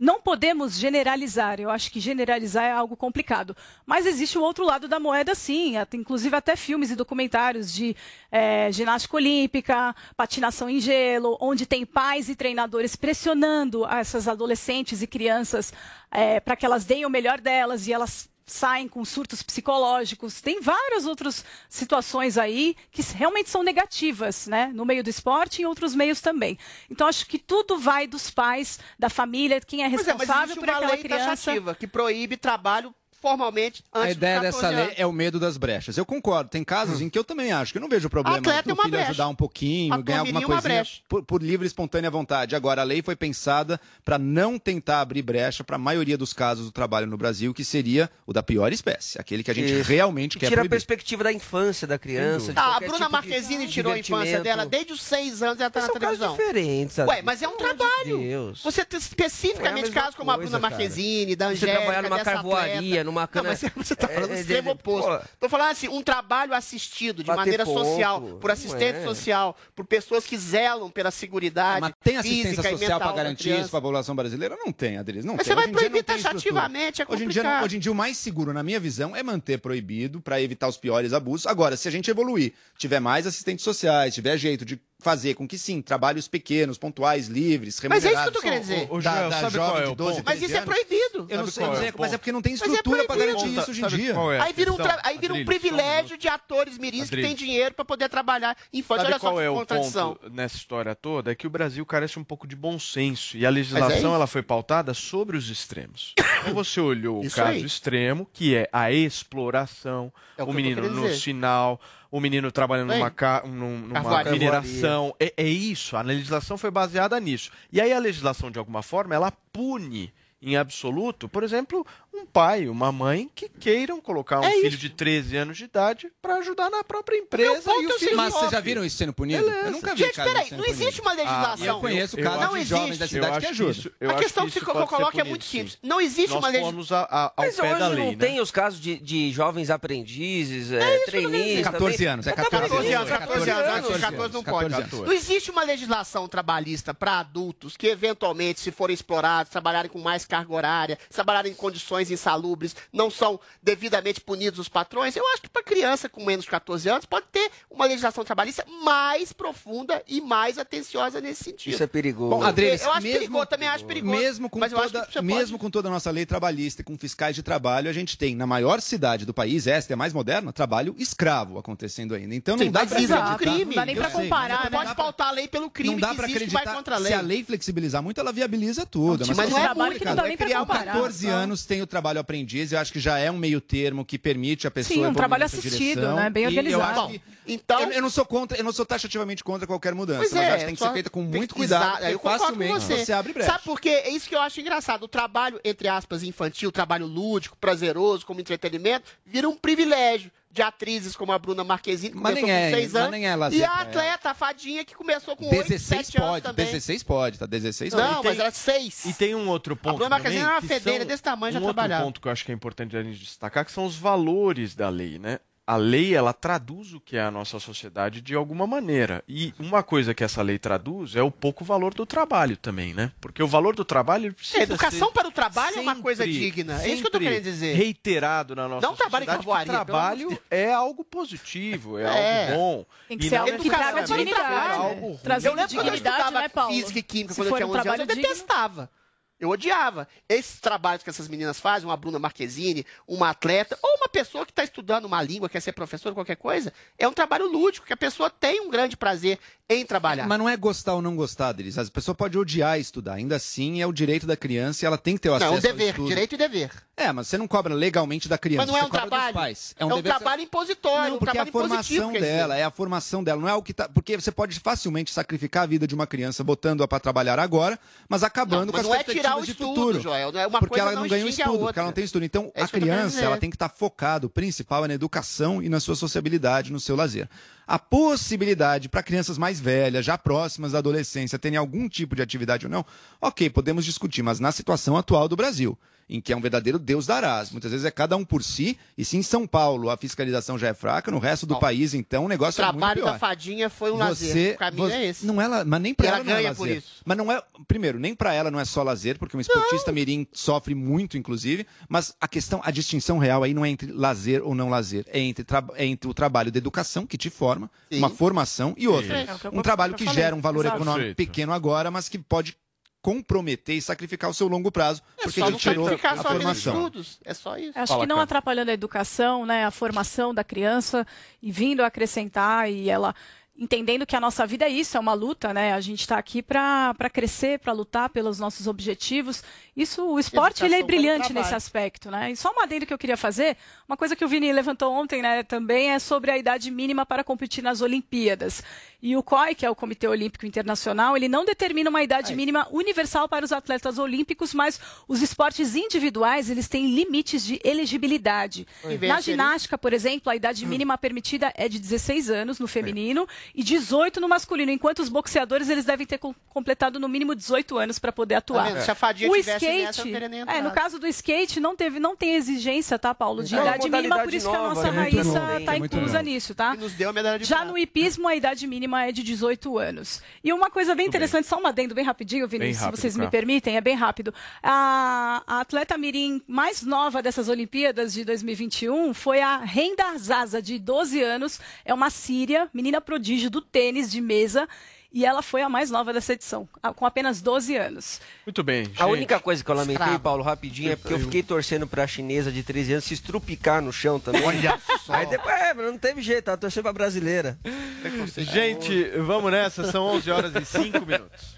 Não podemos generalizar, eu acho que generalizar é algo complicado. Mas existe o outro lado da moeda, sim. Inclusive até filmes e documentários de eh, ginástica olímpica, patinação em gelo, onde tem pais e treinadores pressionando essas adolescentes e crianças para que elas deem o melhor delas e elas saem com surtos psicológicos. Tem várias outras situações aí que realmente são negativas, né? No meio do esporte e em outros meios também. Então, acho que tudo vai dos pais, da família, quem é é, responsável existe por aquela lei criança. que proíbe trabalho formalmente antes A ideia dos 14 dessa lei é o medo das brechas. Eu concordo. Tem casos em que eu também acho que eu não vejo problema Atleta do é filho brecha. ajudar um pouquinho, ganhar alguma é coisinha brecha. por, por livre e espontânea vontade. Agora, a lei foi pensada para não tentar abrir brecha para a maioria dos casos do trabalho no Brasil, que seria o da pior espécie, aquele que a gente Isso. realmente E quer tira a perspectiva da infância da criança. de Ah, a Bruna tipo de Marquezine tirou a infância dela desde os seis anos ela tá na televisão. diferentes, Ué, mas é um de trabalho. Deus. Você é especificamente mesma casos como a Bruna cara. Marquezine, da Você Angélica, trabalhar numa dessa carvoaria, numa Não, cana- mas você tá falando É, do é, extremo é, oposto. pô. Tô falando assim, um trabalho assistido de Bater maneira ponto, social, por não assistente é. social, por pessoas que zelam pela seguridade Mas tem assistência física e social mental para garantir isso para a população brasileira? Não tem, Adriles. Não Mas tem. você vai não proibir taxativamente, é hoje em, dia, não- complicado. hoje em dia, o mais seguro, na minha visão, é manter proibido para evitar os piores abusos. Agora, se a gente evoluir, tiver mais assistentes sociais, tiver jeito de fazer com que sim, trabalhos pequenos, pontuais, livres, Mas é isso que eu remunerados. tô querendo dizer. Ô, Da- Joel, da sabe jovem qual é de o 12, ponto? Mas isso é 13 anos? proibido. Eu não sei é dizer, o mas é porque não tem é estrutura para proibido. garantir isso hoje em dia. é a Aí vira um, tra- aí vira um privilégio de atores mirins que têm dinheiro para poder trabalhar infantil. Sabe Olha só qual que é o contradição. ponto nessa história toda? É que o Brasil carece um pouco de bom senso e a é legislação ela foi pautada sobre os extremos. Então você olhou o Isso caso aí. extremo, que é a exploração, É o o menino no sinal, o menino trabalhando numa, ca... num- numa mineração. É, é isso, a legislação foi baseada nisso. E aí a legislação, de alguma forma, ela pune em absoluto, por exemplo, um pai, uma mãe que queiram colocar um É filho isso. de 13 anos de idade para ajudar na própria empresa e é o o filho Mas vocês já viram isso sendo punido? Beleza. Eu nunca vi Gente, peraí, não punido. existe uma legislação. Ah, eu conheço Eu casos não de existe. jovens da Eu cidade acho que que ajudam. isso- eu a acho questão que que, isso eu coloco é muito sim. simples. Não existe Nós uma legislação. Mas pé hoje da lei, não né? tem os casos de, de jovens aprendizes, é, trainees 14 também. anos, é Até 14 14 anos, 14 14 anos, antes dos 14 14 não 14 pode. Não existe uma legislação trabalhista para adultos que, eventualmente, se forem explorados, trabalharem com mais carga horária, trabalharem em condições insalubres, não são devidamente punidos os patrões. Eu acho que para criança com menos de 14 anos pode ter uma legislação trabalhista mais profunda e mais atenciosa nesse sentido. Isso é perigoso. Bom, eu acho mesmo, perigoso, também acho perigoso. mesmo com, mas eu acho toda, mesmo pode... com toda a nossa lei trabalhista e com fiscais de trabalho, a gente tem na maior cidade do país, esta é a mais moderna, trabalho escravo acontecendo ainda. Então não Sim, dá para é acreditar. crime. Não dá nem Eu pra sei, comparar, mas né? Pode pautar a lei pelo crime não dá que existe, vai acreditar. contra a lei. Se a lei flexibilizar muito, ela viabiliza tudo. Mas, mas não é muito, que não dá nem pra criar comparar. uma 14 anos tem o trabalho aprendiz, eu acho que já é um meio termo que permite a pessoa Sim, um trabalho assistido, direção. né? Bem E eu organizado. acho que- Então, eu, eu não sou contra, eu não sou taxativamente contra qualquer mudança, Pois mas é, acho que tem que ser feita com muito cuidado, eu concordo com facilmente você. você abre brecha. Sabe por quê? É isso que eu acho engraçado. O trabalho, entre aspas, infantil, o trabalho lúdico, prazeroso, como entretenimento, vira um privilégio de atrizes como a Bruna Marquezine, que Mas começou nem com é- 6 mas anos, nem é lazer e a atleta, a fadinha, que começou com 8, 16 7 anos pode, também. 16 pode, tá? 16 Não, pode. mas era 6. E tem um outro ponto Bruna também, Marquezine era uma são- desse tamanho, já um outro trabalhava. ponto que eu acho que é importante a gente destacar, que são os valores da lei, né? A lei ela traduz o que é a nossa sociedade de alguma maneira. E uma coisa que essa lei traduz é o pouco valor do trabalho também, né? Porque o valor do trabalho precisa É, educação ser para o trabalho é uma coisa sempre- digna. É isso que eu tô sempre querendo dizer. Reiterado na nossa Não trabalho em sociedade que carvoaria, o pelo amor de trabalho é algo positivo, é, algo bom. Tem que E ser não algo que traga dignidade, é algo ruim. Trazendo Eu lembro quando eu dignidade, estudava né, Paulo? física e química Se quando eu tinha um 11 anos, eu trabalho digno. detestava. Eu odiava. Esses trabalhos que essas meninas fazem, uma Bruna Marquezine, uma atleta, ou uma pessoa que está estudando uma língua, quer ser professor, qualquer coisa, é um trabalho lúdico, que a pessoa tem um grande prazer em trabalhar. Mas não é gostar ou não gostar deles. A pessoa pode odiar estudar. Ainda assim, é o direito da criança e ela tem que ter o acesso Não, ao dever, estudo. direito e dever. É, mas você não cobra legalmente da criança. Mas não é um trabalho? pais. É um, que você- trabalho impositório, Não, um porque é a formação dela, é a formação dela. Não é o que tá. Porque você pode facilmente sacrificar a vida de uma criança botando-a para trabalhar agora, mas acabando Não, com mas as é tirar perspectivas o de estudo, futuro. Joel, é uma porque coisa ela não não ganha o a estudo, porque ela não tem estudo. Então, É a criança ela tem que estar focada, o principal é na educação e na sua sociabilidade, no seu lazer. A possibilidade para crianças mais velhas, já próximas da adolescência, terem algum tipo de atividade ou não, ok, podemos discutir, mas na situação atual do Brasil, em que é um verdadeiro Deus darás. Muitas vezes é cada um por si, e se em São Paulo a fiscalização já é fraca, no resto do país, então, o O negócio é muito trabalho pior. da fadinha foi um Você- lazer. O caminho você- é esse. Não é, mas nem pra E ela, ela não é ganha lazer. por isso. Mas não é, primeiro, nem pra ela não é só lazer, porque um esportista mirim sofre muito, inclusive, mas a questão, a distinção real aí não é entre lazer ou não lazer, é entre, tra- é entre o trabalho de educação que te forma, Sim. uma formação e outra. É o um trabalho que gera um valor Exato. econômico pequeno agora, mas que pode comprometer e sacrificar o seu longo prazo, porque É só ele não tirou sacrificar a formação. estudos. É só isso. Acho que não atrapalhando a educação, né, a formação da criança e vindo a acrescentar e ela entendendo que a nossa vida é isso, é uma luta, né? A gente está aqui para crescer, para lutar pelos nossos objetivos. Isso, o esporte ele é brilhante nesse aspecto, né? E só uma adendo que eu queria fazer, uma coisa que o Vini levantou ontem, né, também é sobre a idade mínima para competir nas Olimpíadas. E o COI, que é o Comitê Olímpico Internacional, ele não determina uma idade mínima universal para os atletas olímpicos, mas os esportes individuais, eles têm limites de elegibilidade. Na ginástica, por exemplo, a idade mínima permitida é de 16 anos no feminino e 18 no masculino, enquanto os boxeadores eles devem ter com- completado no mínimo 18 anos para poder atuar. Tá? Se a fadinha o tivesse skate, nessa, eu não teria nem é, no caso do skate não teve, não tem exigência, tá, Paulo, de É uma idade mínima, por isso que a nova, nossa? Muito Raíssa novo. está É muito inclusa nisso, tá? nos deu a medalha de Já no hipismo a idade mínima é de 18 anos. E uma coisa bem interessante, só um adendo bem rapidinho, Bem Vinícius, se vocês me permitem, é bem rápido. A, a atleta mirim mais nova dessas Olimpíadas de 2021 foi a Renda Zaza, de 12 anos, é uma síria, menina prodígio do tênis de mesa, e ela foi a mais nova dessa edição, a- com apenas 12 anos. Muito bem. A gente. única coisa que eu lamentei, Escravo. Paulo, rapidinho, é porque eu fiquei torcendo pra chinesa de 13 anos se estrupicar no chão também. Olha só. Aí depois, é, não teve jeito, tava torcendo pra brasileira. Gente, vamos nessa, são 11 horas e 5 minutos.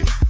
you.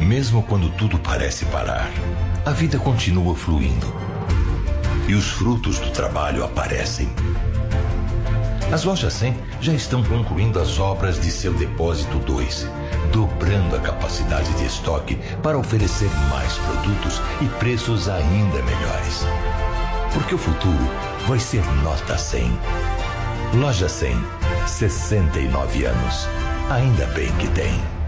Mesmo quando tudo parece parar, a vida continua fluindo. E os frutos do trabalho aparecem. As lojas 100 já estão concluindo as obras de seu depósito 2, dobrando a capacidade de estoque para oferecer mais produtos e preços ainda melhores. Porque o futuro vai ser nota 100. Loja 100, 69 anos. Ainda bem que tem.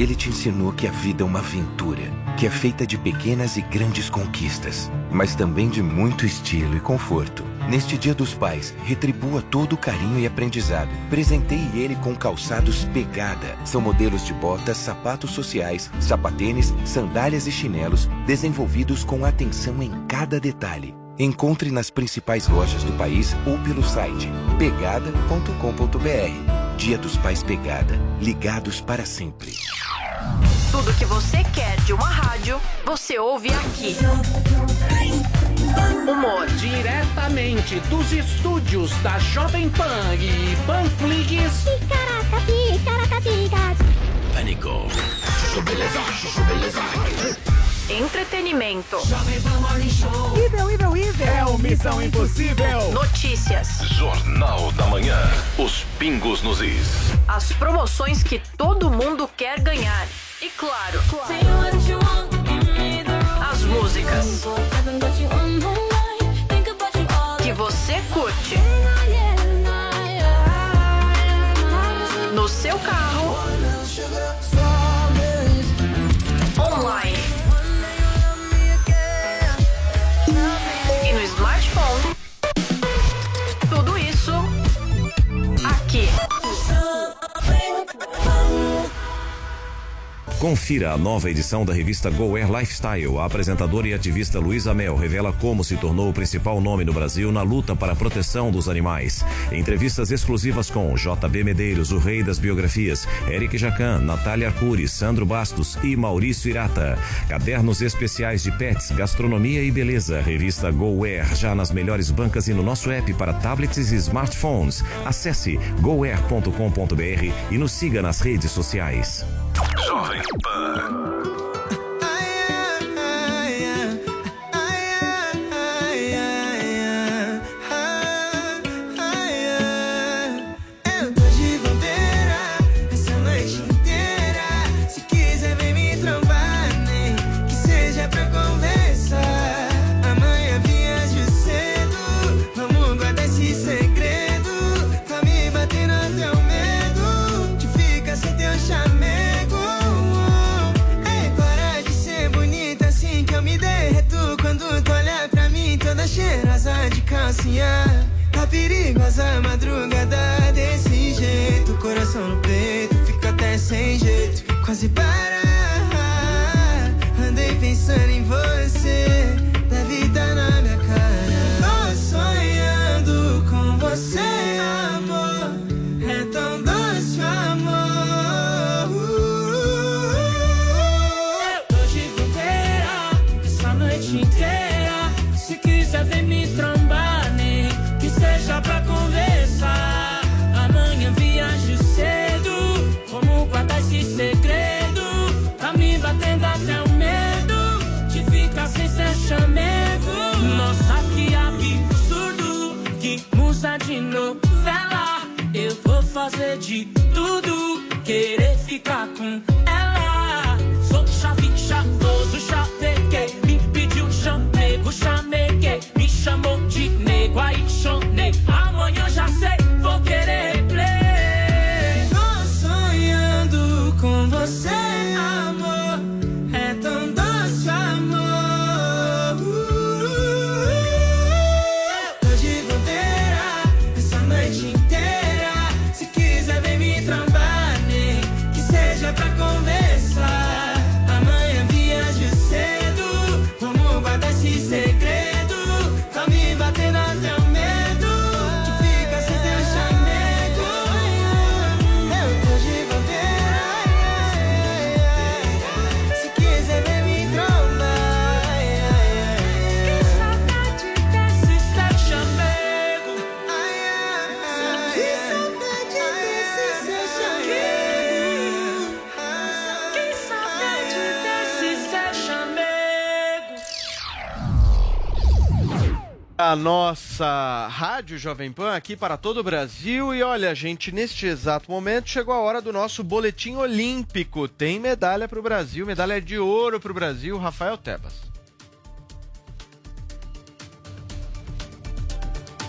Ele te ensinou que a vida é uma aventura, que é feita de pequenas e grandes conquistas, mas também de muito estilo e conforto. Neste Dia dos Pais, retribua todo o carinho e aprendizado. Presenteie ele com calçados Pegada. São modelos de botas, sapatos sociais, sapatênis, sandálias e chinelos desenvolvidos com atenção em cada detalhe. Encontre nas principais lojas do país ou pelo site pegada.com.br. Dia dos Pais Pegada. Ligados para sempre. Tudo que você quer de uma rádio, você ouve aqui. Humor. Diretamente dos estúdios da Jovem Pan e Panflix. Pânico. Chuchu beleza, chuchu beleza. Entretenimento. Nível, nível, nível. É o Missão Impossível. Notícias. Jornal da Manhã. Os pingos nos is. As promoções que todo mundo quer ganhar. E claro, as músicas que você curte. No seu carro. Confira a nova edição da revista Go Air Lifestyle. A apresentadora e ativista Luísa Mel revela como se tornou o principal nome no Brasil na luta para a proteção dos animais. Entrevistas exclusivas com JB Medeiros, o rei das biografias, Eric Jacan, Natália Arcuri, Sandro Bastos e Maurício Irata. Cadernos especiais de pets, gastronomia e beleza. Revista Go Air, já nas melhores bancas e no nosso app para tablets e smartphones. Acesse goair.com.br e nos siga nas redes sociais. Jovem Pan. Quase A nossa rádio Jovem Pan aqui para todo o Brasil. E olha, gente, neste exato momento chegou a hora do nosso boletim olímpico. Tem medalha para o Brasil, medalha de ouro para o Brasil, Rafael Tebas.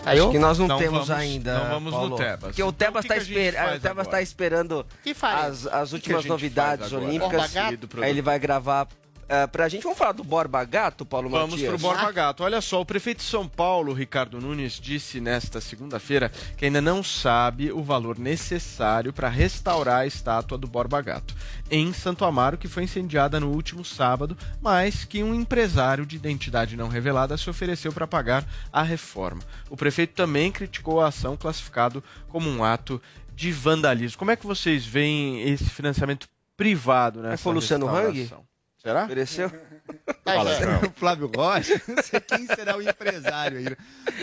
Acho que nós não, Não temos vamos- ainda. não vamos no Paulo. Tebas. Porque o Então, Tebas está agora? tá esperando as, as últimas novidades olímpicas. Aí ele vai gravar uh, pra gente. Vamos falar do Borba Gato, Paulo Vamos Matias? para o Borba Gato. Olha só, o prefeito de São Paulo, Ricardo Nunes, disse nesta segunda-feira que ainda não sabe o valor necessário para restaurar a estátua do Borba Gato. em Santo Amaro, que foi incendiada no último sábado, mas que um empresário de identidade não revelada se ofereceu para pagar a reforma. O prefeito também criticou a ação, classificado como um ato de vandalismo. Como é que vocês veem esse financiamento privado nessa É foi o Luciano Hang? Será? Ofereceu? Fala, Flávio Rocha, não sei quem será o empresário aí.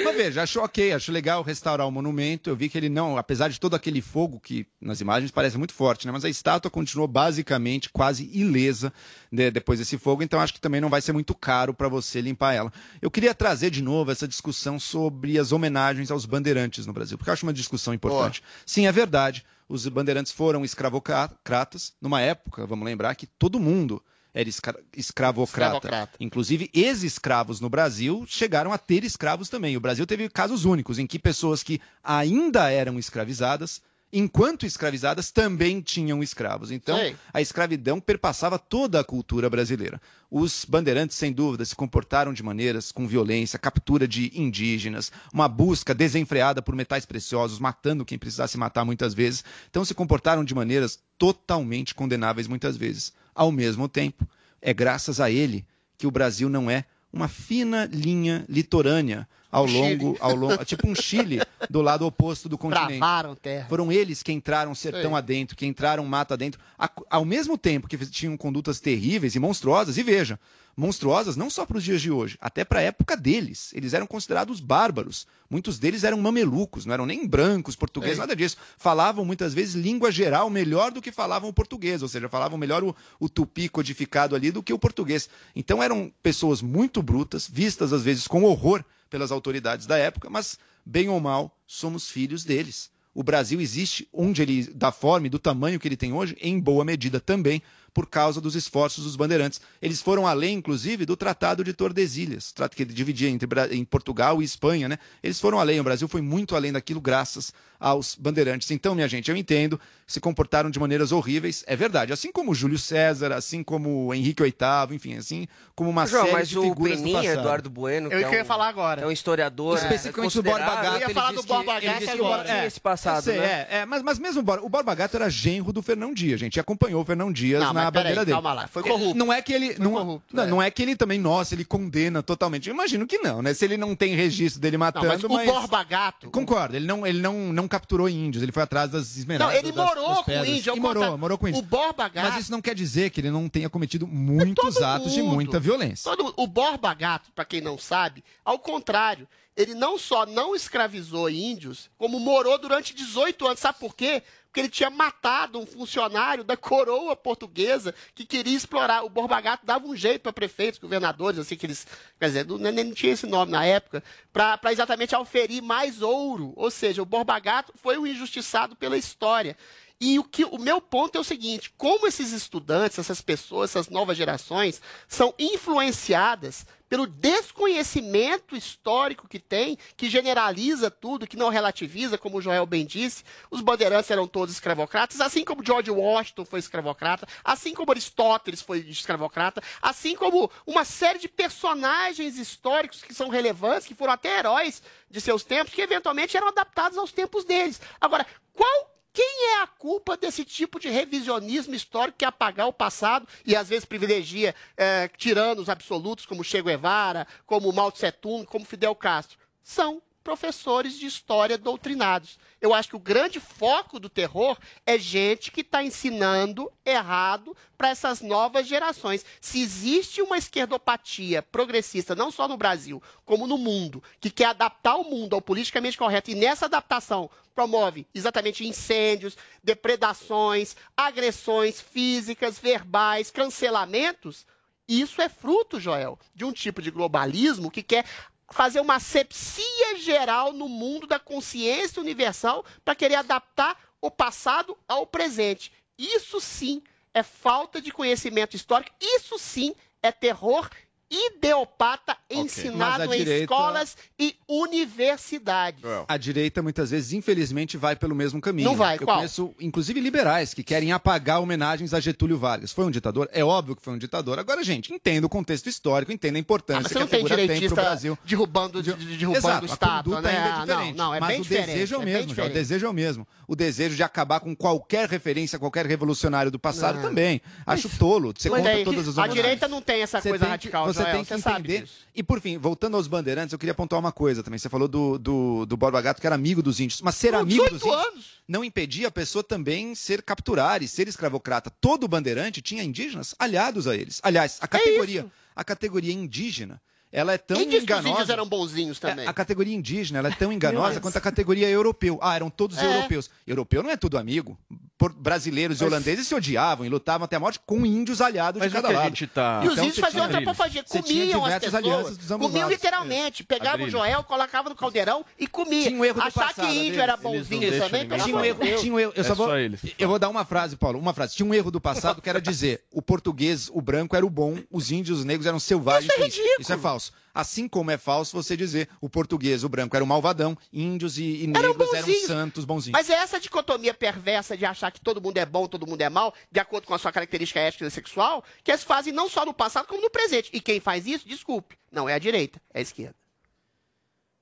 Mas veja, acho ok, acho legal restaurar o monumento. Eu vi que ele não, apesar de todo aquele fogo que nas imagens parece muito forte, né? Mas a estátua continuou basicamente quase ilesa né, depois desse fogo, então acho que também não vai ser muito caro para você limpar ela. Eu queria trazer de novo essa discussão sobre as homenagens aos bandeirantes no Brasil, porque eu acho uma discussão importante. Sim, é verdade. Os bandeirantes foram escravocratas numa época, vamos lembrar, que todo mundo era escra- escravocrata. Escravocrata. Inclusive, ex-escravos no Brasil chegaram a ter escravos também. O Brasil teve casos únicos em que pessoas que ainda eram escravizadas, enquanto escravizadas, também tinham escravos. Então, Sei. a escravidão perpassava toda a cultura brasileira. Os bandeirantes, sem dúvida, se comportaram de maneiras com violência, captura de indígenas, uma busca desenfreada por metais preciosos, matando quem precisasse matar muitas vezes. Então, se comportaram de maneiras totalmente condenáveis muitas vezes. Ao mesmo tempo, é graças a ele que o Brasil não é uma fina linha litorânea ao Um longo, Chile. ao longo, tipo um Chile do lado oposto do continente. Travaram terra. Foram eles que entraram sertão Sei. adentro, que entraram mato adentro, ao mesmo tempo que tinham condutas terríveis e monstruosas. E veja, monstruosas não só para os dias de hoje, até para a época deles. Eles eram considerados bárbaros. Muitos deles eram mamelucos, não eram nem brancos, portugueses, Sei. nada disso. Falavam muitas vezes língua geral melhor do que falavam o português, ou seja, falavam melhor o, o tupi codificado ali do que o português. Então eram pessoas muito brutas, vistas às vezes com horror pelas autoridades da época, mas bem ou mal, somos filhos deles. O Brasil existe onde ele, da forma e do tamanho que ele tem hoje, em boa medida também por causa dos esforços dos bandeirantes. Eles foram além, inclusive, do Tratado de Tordesilhas, que dividia entre em Portugal e Espanha, né? Eles foram além, o Brasil foi muito além daquilo graças aos bandeirantes. Então, minha gente, eu entendo, se comportaram de maneiras horríveis, é verdade. Assim como Júlio César, assim como Henrique VIII, enfim, assim como uma João, série mas de o figuras do Peninha, passado. Eduardo Bueno, Eu que é queria um, falar agora. é um historiador. Especificamente é, do Borba Gato, Eu ia ele falar do Borba que- ele Gato que agora. Borba- é, esse passado, eu sei, né? É, é, mas, mas mesmo o Borba, o Borba Gato era genro do Fernão Dias, gente. E acompanhou o Fernão Dias Não, na mas peraí, bandeira dele. calma lá, foi corrupto. Não é que ele. Não, corrupto, não, é. não é que ele também, nossa, ele condena totalmente. Eu imagino que não, né? Se ele não tem registro dele Não, matando. mas o Borba Gato. Concordo, ele não, ele não, não capturou índios, ele foi atrás das Não, esmeraldas. ele das- morou das com o pedras. índio. ao E morou, morou com o índio. O Borba Gato. Mas isso não quer dizer que ele não tenha cometido muitos atos de mundo. muita violência. Todo. O Borba Gato, para quem não sabe, ao contrário, ele não só não escravizou índios, como morou durante 18 anos. Sabe por quê? Porque ele tinha matado um funcionário da coroa portuguesa que queria explorar. O Borba Gato dava um jeito para prefeitos, governadores, assim, que eles. Quer dizer, não, tinha esse nome na época, para exatamente auferir mais ouro. Ou seja, o Borba Gato foi o injustiçado pela história. E o, que, o meu ponto é o seguinte: como esses estudantes, essas pessoas, essas novas gerações, são influenciadas pelo desconhecimento histórico que tem, que generaliza tudo, que não relativiza, como o Joel bem disse. Os bandeirantes eram todos escravocratas, assim como George Washington foi escravocrata, assim como Aristóteles foi escravocrata, assim como uma série de personagens históricos que são relevantes, que foram até heróis de seus tempos, que eventualmente eram adaptados aos tempos deles. Agora, qual quem é a culpa desse tipo de revisionismo histórico que é apagar o passado e às vezes privilegia eh, tiranos absolutos como Che Guevara, como Mao Tse Tung, como Fidel Castro? São professores de história doutrinados. Eu acho que o grande foco do terror é gente que está ensinando errado para essas novas gerações. Se existe uma esquerdopatia progressista, não só no Brasil, como no mundo, que quer adaptar o mundo ao politicamente correto e nessa adaptação promove exatamente incêndios, depredações, agressões físicas, verbais, cancelamentos, isso é fruto, Joel, de um tipo de globalismo que quer fazer uma asepsia geral no mundo da consciência universal para querer adaptar o passado ao presente. Isso sim é falta de conhecimento histórico, isso sim é terror ideopata Mas ensinado a em direita- escolas e universidades. A direita, muitas vezes, infelizmente, vai pelo mesmo caminho. Não vai, Eu qual? conheço, inclusive, liberais que querem apagar homenagens a Getúlio Vargas. Foi um ditador? É óbvio que foi um ditador. Agora, gente, entenda o contexto histórico, entenda a importância Ah, que a não tem figura tem pro Brasil. derrubando, de, de- derrubando Exato, a conduta né? ainda é Ah, diferente. não, não, é mas bem o diferente. desejo é o mesmo, já, o desejo é o mesmo. O desejo de acabar com qualquer referência, qualquer revolucionário do passado Ah. também. Acho tolo. Você Mas conta aí, todas as a direita não tem essa Você coisa tem que- radical, Você Joel, tem que entender. E por fim, voltando aos bandeirantes, eu queria apontar uma coisa também. Você falou do, do, do Borba Gato, que era amigo dos índios. Mas ser Com amigo dos 18 índios não impedia a pessoa também ser capturar e ser escravocrata. Todo bandeirante tinha indígenas aliados a eles. Aliás, a categoria, a categoria indígena, ela é tão Quem que os enganosa. índios eram bonzinhos também? É, a categoria indígena ela é tão enganosa quanto a categoria europeu. Ah, eram todos É. europeus. Europeu não é tudo amigo. Por- brasileiros e Mas- holandeses se odiavam e lutavam até a morte com índios aliados Mas de o cada que a lado. gente tá- E os Então, índios faziam tinha- antropofagia, você tinha comiam as pessoas. Comiam literalmente. Pegavam o. Joel, colocavam no caldeirão e comia. Tinha um erro do Achar passado, que índio era bonzinho também, pelo tinha um erro, tinha um erro. Eu, É só vou, só eles. eu vou dar uma frase, Paulo. Uma frase. Tinha um erro do passado que era dizer o português, o branco era o bom, os índios, os negros eram selvagens. Isso é ridículo. Isso é falso. Assim como é falso você dizer o português, o branco era o malvadão, índios e, e negros eram bonzinhos. santos, bonzinhos. Mas é essa dicotomia perversa de achar que todo mundo é bom, todo mundo é mal, de acordo com a sua característica ética e sexual, que eles fazem não só no passado, como no presente. E quem faz isso, desculpe, não é a direita, é a esquerda.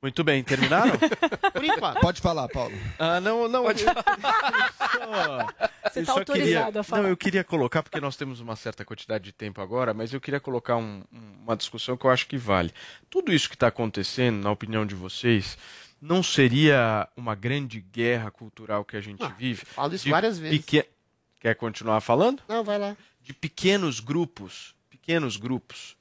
Muito bem, terminaram? Por enquanto. Pode falar, Paulo. Ah, não, não. Você eu tá só autorizado queria, a falar. Não, eu queria colocar, porque nós temos uma certa quantidade de tempo agora, mas eu queria colocar um- um- uma discussão que eu acho que vale. Tudo isso que está acontecendo, na opinião de vocês, não seria uma grande guerra cultural que a gente vive? falo isso várias vezes. Quer continuar falando? Não, vai lá. de pequenos grupos, pequenos grupos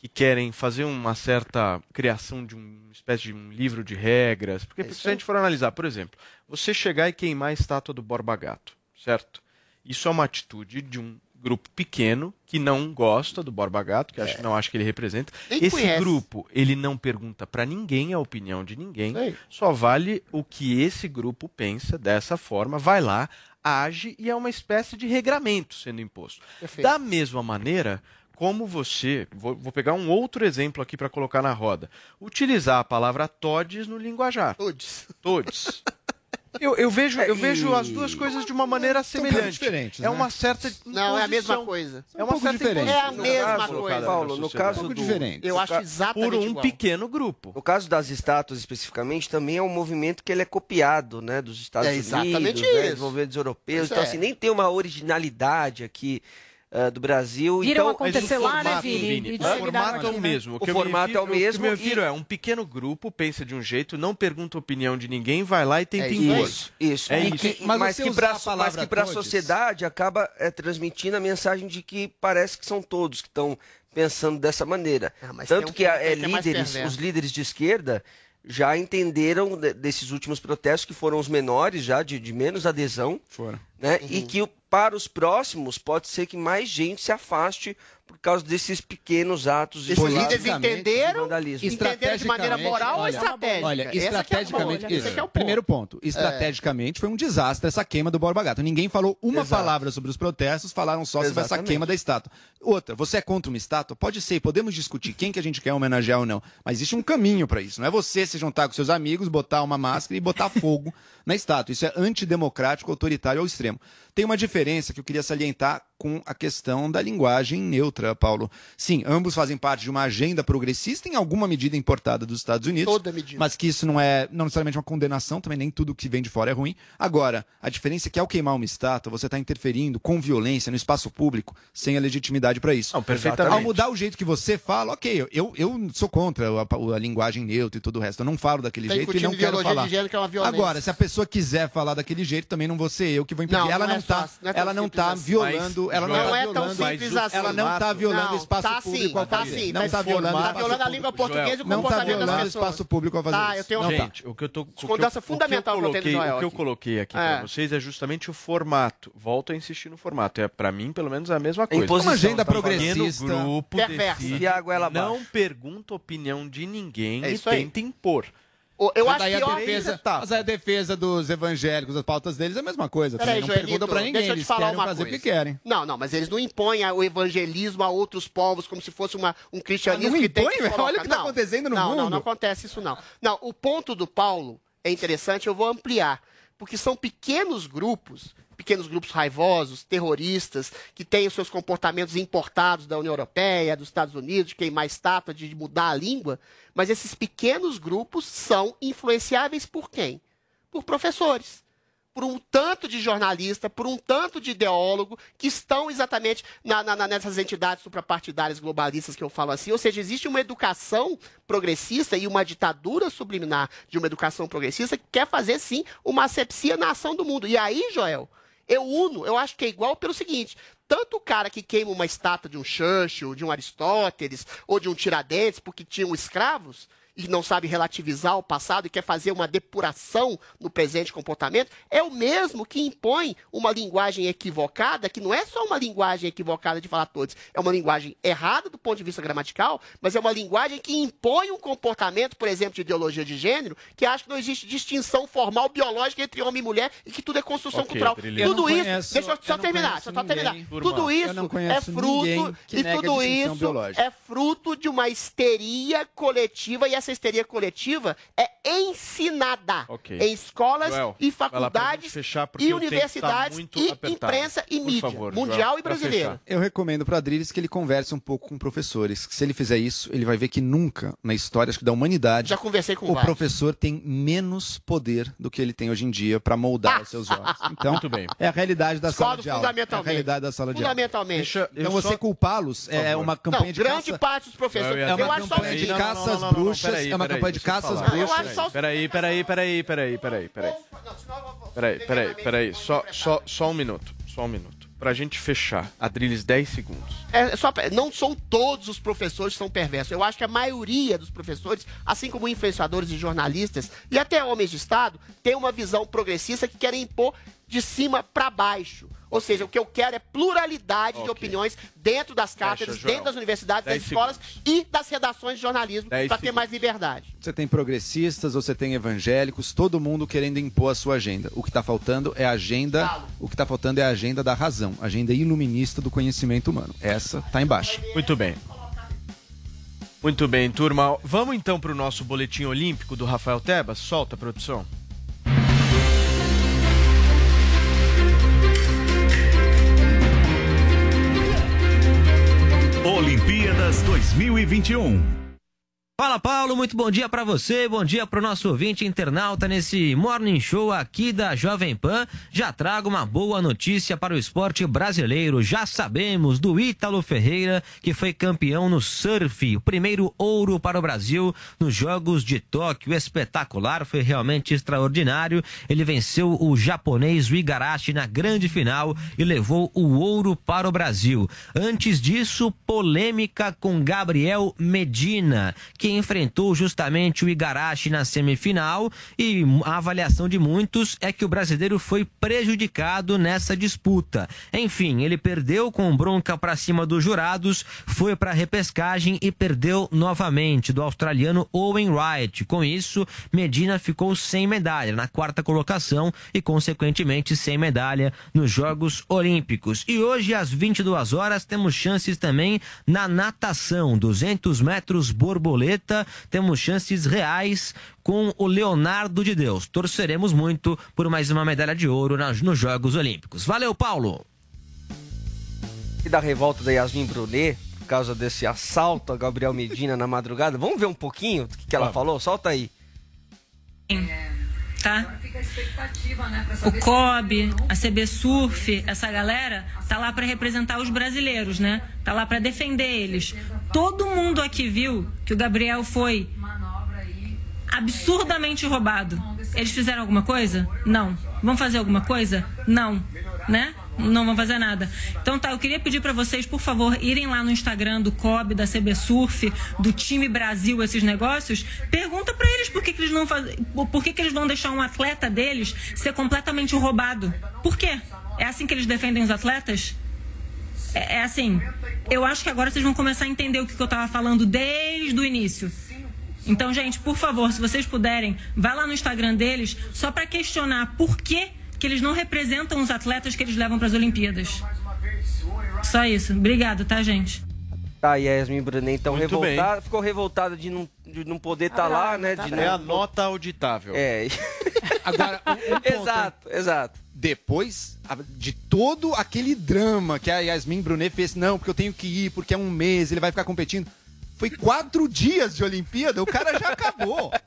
que querem fazer uma certa criação de uma espécie de um livro de regras, porque se a gente for analisar, por exemplo, você chegar e queimar a estátua do Borba Gato, certo? Isso é uma atitude de um grupo pequeno que não gosta do Borba Gato, que acho que não acha que ele representa. Nem Esse conhece. grupo, ele não pergunta para ninguém a opinião de ninguém, só vale o que esse grupo pensa dessa forma, vai lá, age e é uma espécie de regramento sendo imposto. Perfeito. Da mesma maneira, como você, vou, vou pegar um outro exemplo aqui para colocar na roda, utilizar a palavra todes no linguajar. Todes. Todes. Eu, eu vejo, eu vejo as duas coisas de uma maneira semelhante. diferentes, é né? uma certa Não, é a mesma coisa. É uma certa É a mesma colocada coisa. Paulo, no caso do... Eu no acho exatamente Por um igual. pequeno grupo. No caso das estátuas especificamente, também é um movimento que ele é copiado, né, dos Estados É exatamente Unidos, né, isso. dos movimentos europeus. Isso então, é. assim, nem tem uma originalidade aqui ah, do Brasil. Viram então, acontecer o lá, né, formato, Vini? E o formato é o né? mesmo. O que formato é o que mesmo eu me refiro e- é um pequeno grupo, pensa de um jeito, não pergunta a opinião de ninguém, vai lá e tenta É impor. Isso, isso. É isso. que- Mas mas, que pra, a que sociedade acaba é, transmitindo a mensagem de que parece que são todos que estão pensando dessa maneira. Ah, Tanto um que, ponto é, que é líderes, perverso. os líderes de esquerda já entenderam de- desses últimos protestos que foram os menores já, de, de menos adesão, Foram. Né? Uhum. E que para os próximos pode ser que mais gente se afaste por causa desses pequenos atos de Esses líderes entenderam, vandalismo. entenderam de maneira moral ou olha, estratégica? Olha, é estrategicamente, isso. é o ponto. primeiro ponto, estrategicamente foi um desastre essa queima do Borba Gato. Ninguém falou uma Exato. palavra sobre os protestos, falaram só sobre essa queima da estátua. Outra, você é contra uma estátua? Pode ser, podemos discutir quem que a gente quer homenagear ou não, mas existe um caminho para isso. Não é você se juntar com seus amigos, botar uma máscara e botar fogo na estátua. Isso é antidemocrático, autoritário ao extremo. Tem uma diferença que eu queria salientar com a questão da linguagem neutra, Paulo. Sim, ambos fazem parte de uma agenda progressista, em alguma medida importada dos Estados Unidos. Toda medida. Mas que isso não é não necessariamente uma condenação, também nem tudo que vem de fora é ruim. Agora, a diferença é que ao queimar uma estátua, você está interferindo com violência no espaço público, sem a legitimidade para isso. Não, perfeitamente. Ao mudar o jeito que você fala, ok, eu, eu sou contra a, a linguagem neutra e tudo o resto. Eu não falo daquele Tá jeito e não quero falar. de gênero, que é. Agora, se a pessoa quiser falar daquele jeito, também não vou ser eu que vou impedir. Não, ela não não, é tá, fácil, não é ela não simples tá assim. violando, Mas, ela não, tá Não é tão violando, simples assim. ela não tá violando Não, o espaço tá sim, público ao tá sim, não mas tá violando, tá violando a língua portuguesa e o Não tá comportamento das violando o pessoas. espaço público ao fazer Tá, isso. eu tenho- não tá. Gente, o que eu tô. o que eu- Discordância o que eu fundamental que eu coloquei- O que eu aqui. coloquei aqui É. pra vocês é justamente o formato. Volto a insistir no formato. É, pra mim, pelo menos, é a mesma coisa. imposição, Uma agenda tá progressista. Grupo Perversa. a não pergunta a opinião de ninguém É e isso aí. tenta impor. Eu Mas acho que a defesa, mas a defesa dos evangélicos, as pautas deles é a mesma coisa. Peraí, não Joelito, perguntam pra ninguém, deixa eu te eles falar querem uma fazer coisa. o que querem. Não, não, mas eles não impõem o evangelismo a outros povos como se fosse uma, um cristianismo Ah, não que tem impõe, que velho? colocar- Olha o que tá Não, acontecendo no não, Não, mundo. não acontece isso não. Não, o ponto do Paulo é interessante, eu vou ampliar, porque são pequenos grupos, pequenos grupos raivosos, terroristas, que têm os seus comportamentos importados da União Europeia, dos Estados Unidos, de queimar estátua, de mudar a língua, mas esses pequenos grupos são influenciáveis por quem? Por professores por um tanto de jornalista, por um tanto de ideólogo que estão exatamente na- na- nessas entidades suprapartidárias globalistas que eu falo assim. Ou seja, existe uma educação progressista e uma ditadura subliminar de uma educação progressista que quer fazer, sim, uma asepsia na ação do mundo. E aí, Joel, eu uno, eu acho que é igual pelo seguinte: tanto o cara que queima uma estátua de um Churchill, de um Aristóteles ou de um Tiradentes porque tinham escravos e não sabe relativizar o passado e quer fazer uma depuração no presente comportamento, é o mesmo que impõe uma linguagem equivocada, que não é só uma linguagem equivocada de falar todos, é uma linguagem errada do ponto de vista gramatical, mas é uma linguagem que impõe um comportamento, por exemplo, de ideologia de gênero, que acha que não existe distinção formal biológica entre homem e mulher e que tudo é construção Ok, cultural. Brilhante. Tudo isso, conheço- deixa eu só eu terminar, só terminar. Tudo isso é fruto e tudo isso biológica. é fruto de uma histeria coletiva e essa histeria coletiva é ensinada Ok. em escolas Joel, e faculdades fechar, e tá universidades muito e apertado. imprensa e Por mídia, favor, mundial Joel, e brasileira. Eu recomendo para Adriles que ele converse um pouco com professores. que Se ele fizer isso, ele vai ver que nunca na história acho que da humanidade Já conversei com o vários. professor tem menos poder do que ele tem hoje em dia para moldar os seus jovens. Então, Muito bem. é a realidade da Discordo sala de aula. É a fundamentalmente. realidade da sala de aula. Fundamentalmente. Então você culpá-los é uma campanha não, de grande caça... parte dos professores. Eu ia É eu acho só o seguinte, caça às bruxas, é uma campanha de caça às bruxas. Peraí, peraí, peraí, peraí, peraí, peraí. Peraí, peraí, peraí. Só, só, só um minuto. Só um minuto. Pra gente fechar. Adriles, 10 segundos. É, só, não são todos os professores que são perversos. Eu acho que a maioria dos professores, assim como influenciadores e jornalistas, e até homens de Estado, tem uma visão progressista que querem impor de cima para baixo. Ou seja, o que eu quero é pluralidade de opiniões dentro das cátedras, dentro das universidades, das escolas e das redações de jornalismo, para ter mais liberdade. Você tem progressistas, você tem evangélicos, todo mundo querendo impor a sua agenda. O que está faltando é a agenda, o que está faltando é a agenda da razão, a agenda iluminista do conhecimento humano. Essa tá embaixo. Muito bem. Muito bem, turma. Vamos então pro nosso boletim olímpico do Rafael Tebas? Solta, produção. Olimpíadas 2021. Fala Paulo, muito bom dia pra você, bom dia pro nosso ouvinte internauta nesse Morning Show aqui da Jovem Pan. Já trago uma boa notícia para o esporte brasileiro. Já sabemos do Ítalo Ferreira, que foi campeão no surf, o primeiro ouro para o Brasil nos Jogos de Tóquio. Espetacular, foi realmente extraordinário. Ele venceu o japonês Igarashi na grande final e levou o ouro para o Brasil. Antes disso, polêmica com Gabriel Medina, que enfrentou justamente o Igarashi na semifinal e a avaliação de muitos é que o brasileiro foi prejudicado nessa disputa. Enfim, ele perdeu com bronca para cima dos jurados, foi para repescagem e perdeu novamente do australiano Owen Wright. Com isso, Medina ficou sem medalha na quarta colocação e consequentemente sem medalha nos Jogos Olímpicos. E hoje às 22 horas temos chances também na natação, 200 metros borboleta, temos chances reais com o Leonardo de Deus. Torceremos muito por mais uma medalha de ouro nos Jogos Olímpicos. Valeu, Paulo! E da revolta da Yasmin Brunet, por causa desse assalto a Gabriel Medina na madrugada. Vamos ver um pouquinho do que, que ela falou? Solta aí. Tá? O COB, a CB Surf, essa galera tá lá para representar os brasileiros, né? Tá lá para defender eles. Todo mundo aqui viu que o Gabriel foi absurdamente roubado. Eles fizeram alguma coisa? Não. Vão fazer alguma coisa? Não, né? Não vão fazer nada. Então tá, eu queria pedir para vocês, por favor, irem lá no Instagram do COB, da CB Surf, do time Brasil, esses negócios. Pergunta para eles por que, que eles não fazem, por que, que eles vão deixar um atleta deles ser completamente roubado. Por quê? É assim que eles defendem os atletas? É, é assim. Eu acho que agora vocês vão começar a entender o que, que eu tava falando desde o início. Então, gente, por favor, se vocês puderem, vá lá no Instagram deles só para questionar por que, que eles não representam os atletas que eles levam para as Olimpíadas. Só isso. Obrigado, tá, gente? Tá, e a Yasmin Brunet, então, Muito revoltada. Ficou revoltada de não, de não poder estar lá, né? de É a nota auditável. É. Agora, um, um ponto, Exato, exato. Depois de todo aquele drama que a Yasmin Brunet fez, não, porque eu tenho que ir, porque é um mês, ele vai ficar competindo. Foi quatro dias de Olimpíada, o cara já acabou.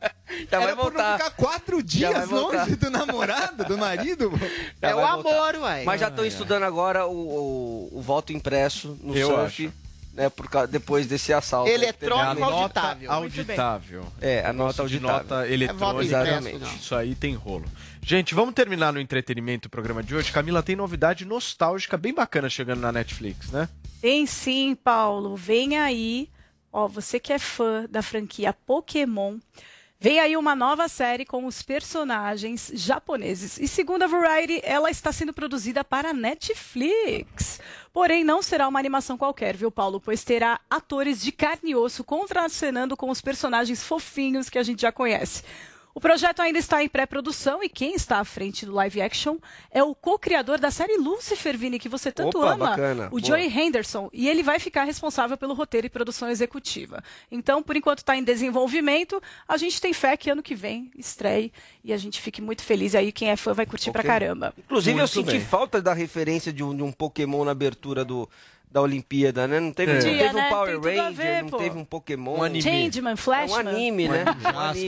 Já vai Era por não voltar. ficar quatro dias vai voltar. longe do namorado, do marido. Já É o vai amor, ué. Mas já estão Ai, estudando agora o, o, o voto impresso no Eu surf, né? Por, causa- depois desse assalto. Eletrônico Teve- auditável. auditável. É, a nota auditável. nota É eletrônica. Exatamente. Isso aí tem rolo. Gente, vamos terminar no entretenimento o programa de hoje. Camila tem novidade nostálgica bem bacana chegando na Netflix, né? Tem sim, Paulo. Vem aí. Ó, você que é fã da franquia Pokémon, vem aí uma nova série com os personagens japoneses. E segundo a Variety, ela está sendo produzida para Netflix. Porém, não será uma animação qualquer, viu, Paulo? Pois terá atores de carne e osso contracenando com os personagens fofinhos que a gente já conhece. O projeto ainda está em pré-produção e quem está à frente do live action é o co-criador da série Lucifer, Vini, que você tanto Opa, ama, bacana, o boa. Joey Henderson, e ele vai ficar responsável pelo roteiro e produção executiva. Então, por enquanto está em desenvolvimento, a gente tem fé que ano que vem estreie e a gente fique muito feliz aí, quem é fã vai curtir pra Ok. caramba. Inclusive, eu Muito senti bem. falta da referência de um, de um Pokémon na abertura do, da Olimpíada, né? Não teve, É. não Dia, teve né? um Power tudo a Ranger, ver, não pô. teve um Pokémon. Um anime. Changeman, É um Flashman, anime, né?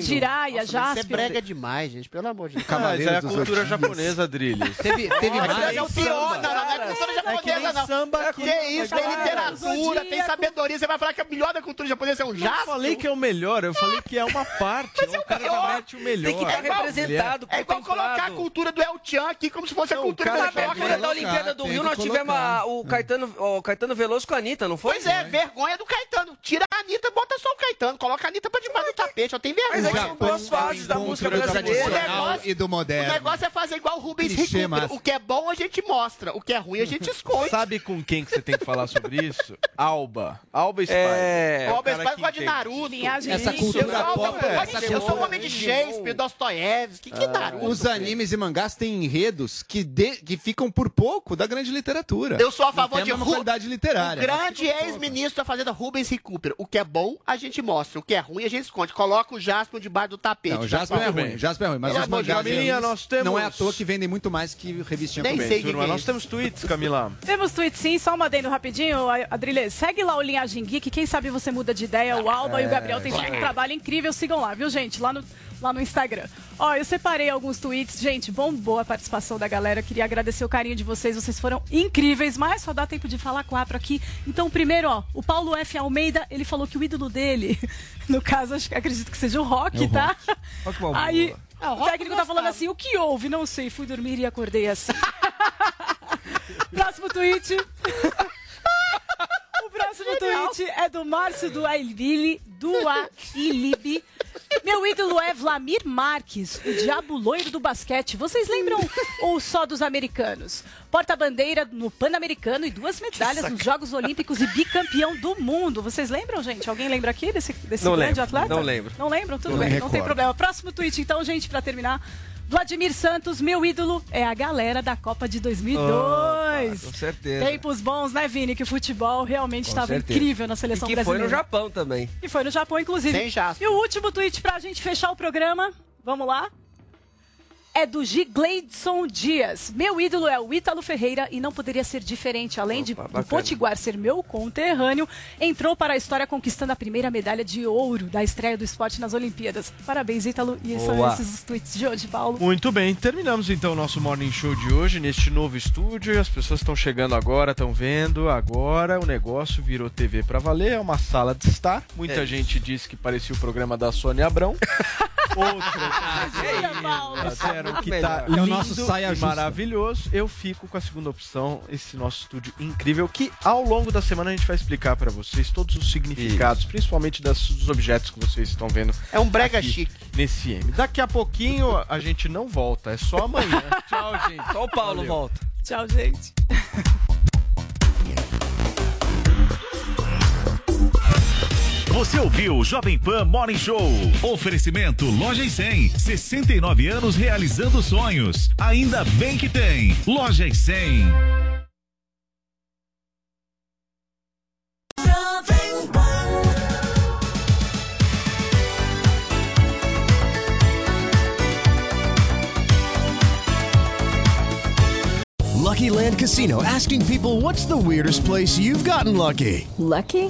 Jiraiya, mas é Jasper. brega demais, gente, pelo amor de Deus. Mas é a cultura japonesa, Drilles. Teve, teve Mas mais. é o pior, não, não, não é cultura japonesa, não. samba É que isso, tem literatura, tem sabedoria. Você vai falar que o melhor da cultura japonesa é um Eu jato? falei que é o melhor, eu falei que é uma parte. o cara já mete o melhor. Tem que estar É representado, É igual colocar a cultura do El Chan aqui como se fosse a cultura o da Olimpíada do Rio, nós tivemos o, Caetano, o Caetano Veloso com a Anitta, não foi? Pois é, vergonha do Caetano. Tira a Anitta, bota só o Caetano. Coloca a Anitta pra debaixo do tapete. Eu tenho Mas é vergonha. que são duas fases da música brasileira. negócio- e do O moderno. negócio é fazer igual o Rubens Clichê. O que é bom a gente mostra. O que é ruim a gente esconde. Sabe com quem que você tem que falar sobre isso? Alba. Alba Spider. É. Mas que gosta de. Naruto. Linhagem Essa cultura eu sou, pop, eu, essa eu sou um homem de Shakespeare, Dostoiévski. Que Naruto? Os animes e mangás têm enredos que, de- que ficam por pouco da grande literatura. Eu sou a favor de a qualidade O literária. grande ex-ministro da Fazenda Rubens Recupera. O que é bom, a gente mostra. O que é ruim, a gente esconde. Coloca o Jasper debaixo do tapete. Não, o Jasper é Tá ruim, o Jasper é ruim, mas Pelo os amor de. Camilinha, animes nós temos- não é à toa que vendem muito mais que revistinha Nem sei quem Turma, é nós temos tweets, Camila. Temos tweet sim, só uma adendo rapidinho, Adrilê. Segue lá o Linhagem Geek, quem sabe você muda de ideia. O Alba e o Gabriel têm um trabalho incrível. Sigam lá, viu, gente? Lá no, lá no Instagram. Ó, eu separei alguns tweets. Gente, bombou a participação da galera. Queria agradecer o carinho de vocês. Vocês foram incríveis, mas só dá tempo de falar quatro aqui. Então, primeiro, ó, o Paulo F. Almeida, ele falou que o ídolo dele, no caso, acho, que- acredito que seja o Rock, É o tá? Rock Balboa. Aí, Ah, o o Rock técnico tá falando assim, o que houve? Não sei, fui dormir e acordei assim. Próximo tweet. O próximo tweet é do Márcio do Ailili, do. Meu ídolo é Vlamir Marques, o diabo loiro do basquete. Vocês lembram ou só dos americanos? Porta-bandeira no Pan-Americano e duas medalhas nos Jogos Olímpicos e bicampeão do mundo. Vocês lembram, gente? Alguém lembra aqui desse, desse Não grande lembro, atleta? não lembro. Não lembram? Tudo Não bem, não tem problema. Próximo tweet, então, gente, pra terminar. Vladimir Santos, meu ídolo, é a galera da Copa de 2002. Com certeza. Tempos bons, né, Vini? Que o futebol realmente estava incrível na E seleção que foi brasileira. no Japão também. E foi no Japão, inclusive. Sem. E o último tweet pra gente fechar o programa. Vamos lá? É do Gigleidson Dias. Meu ídolo é o Ítalo Ferreira e não poderia ser diferente. Além de Opa, do bacana. Potiguar ser meu conterrâneo, entrou para a história conquistando a primeira medalha de ouro da estreia do esporte nas Olimpíadas. Parabéns, Ítalo. E são Boa. esses os tweets de hoje, Paulo. Muito bem, terminamos então o nosso Morning Show de hoje neste novo estúdio. As pessoas estão chegando agora, estão vendo. Agora o negócio virou TV pra valer, é uma sala de estar. Muita É. gente disse que parecia o programa da Sônia Abrão. Jura, Paulo? Disseram que melhor. tá É o lindo nosso saia e justa. maravilhoso. Eu fico com a segunda opção, esse nosso estúdio incrível, que ao longo da semana a gente vai explicar pra vocês todos os significados, principalmente das- dos objetos que vocês estão vendo É um brega aqui chique. nesse M. Daqui a pouquinho a gente não volta, é só amanhã. Tchau, gente. Só o Paulo Valeu. volta. Tchau, gente. Você ouviu Jovem Pan Morning Show. Oferecimento Loja e 100. 69 anos realizando sonhos. Ainda bem que tem. Loja e 100. Lucky Land Casino asking people what's the weirdest place you've gotten lucky? Lucky?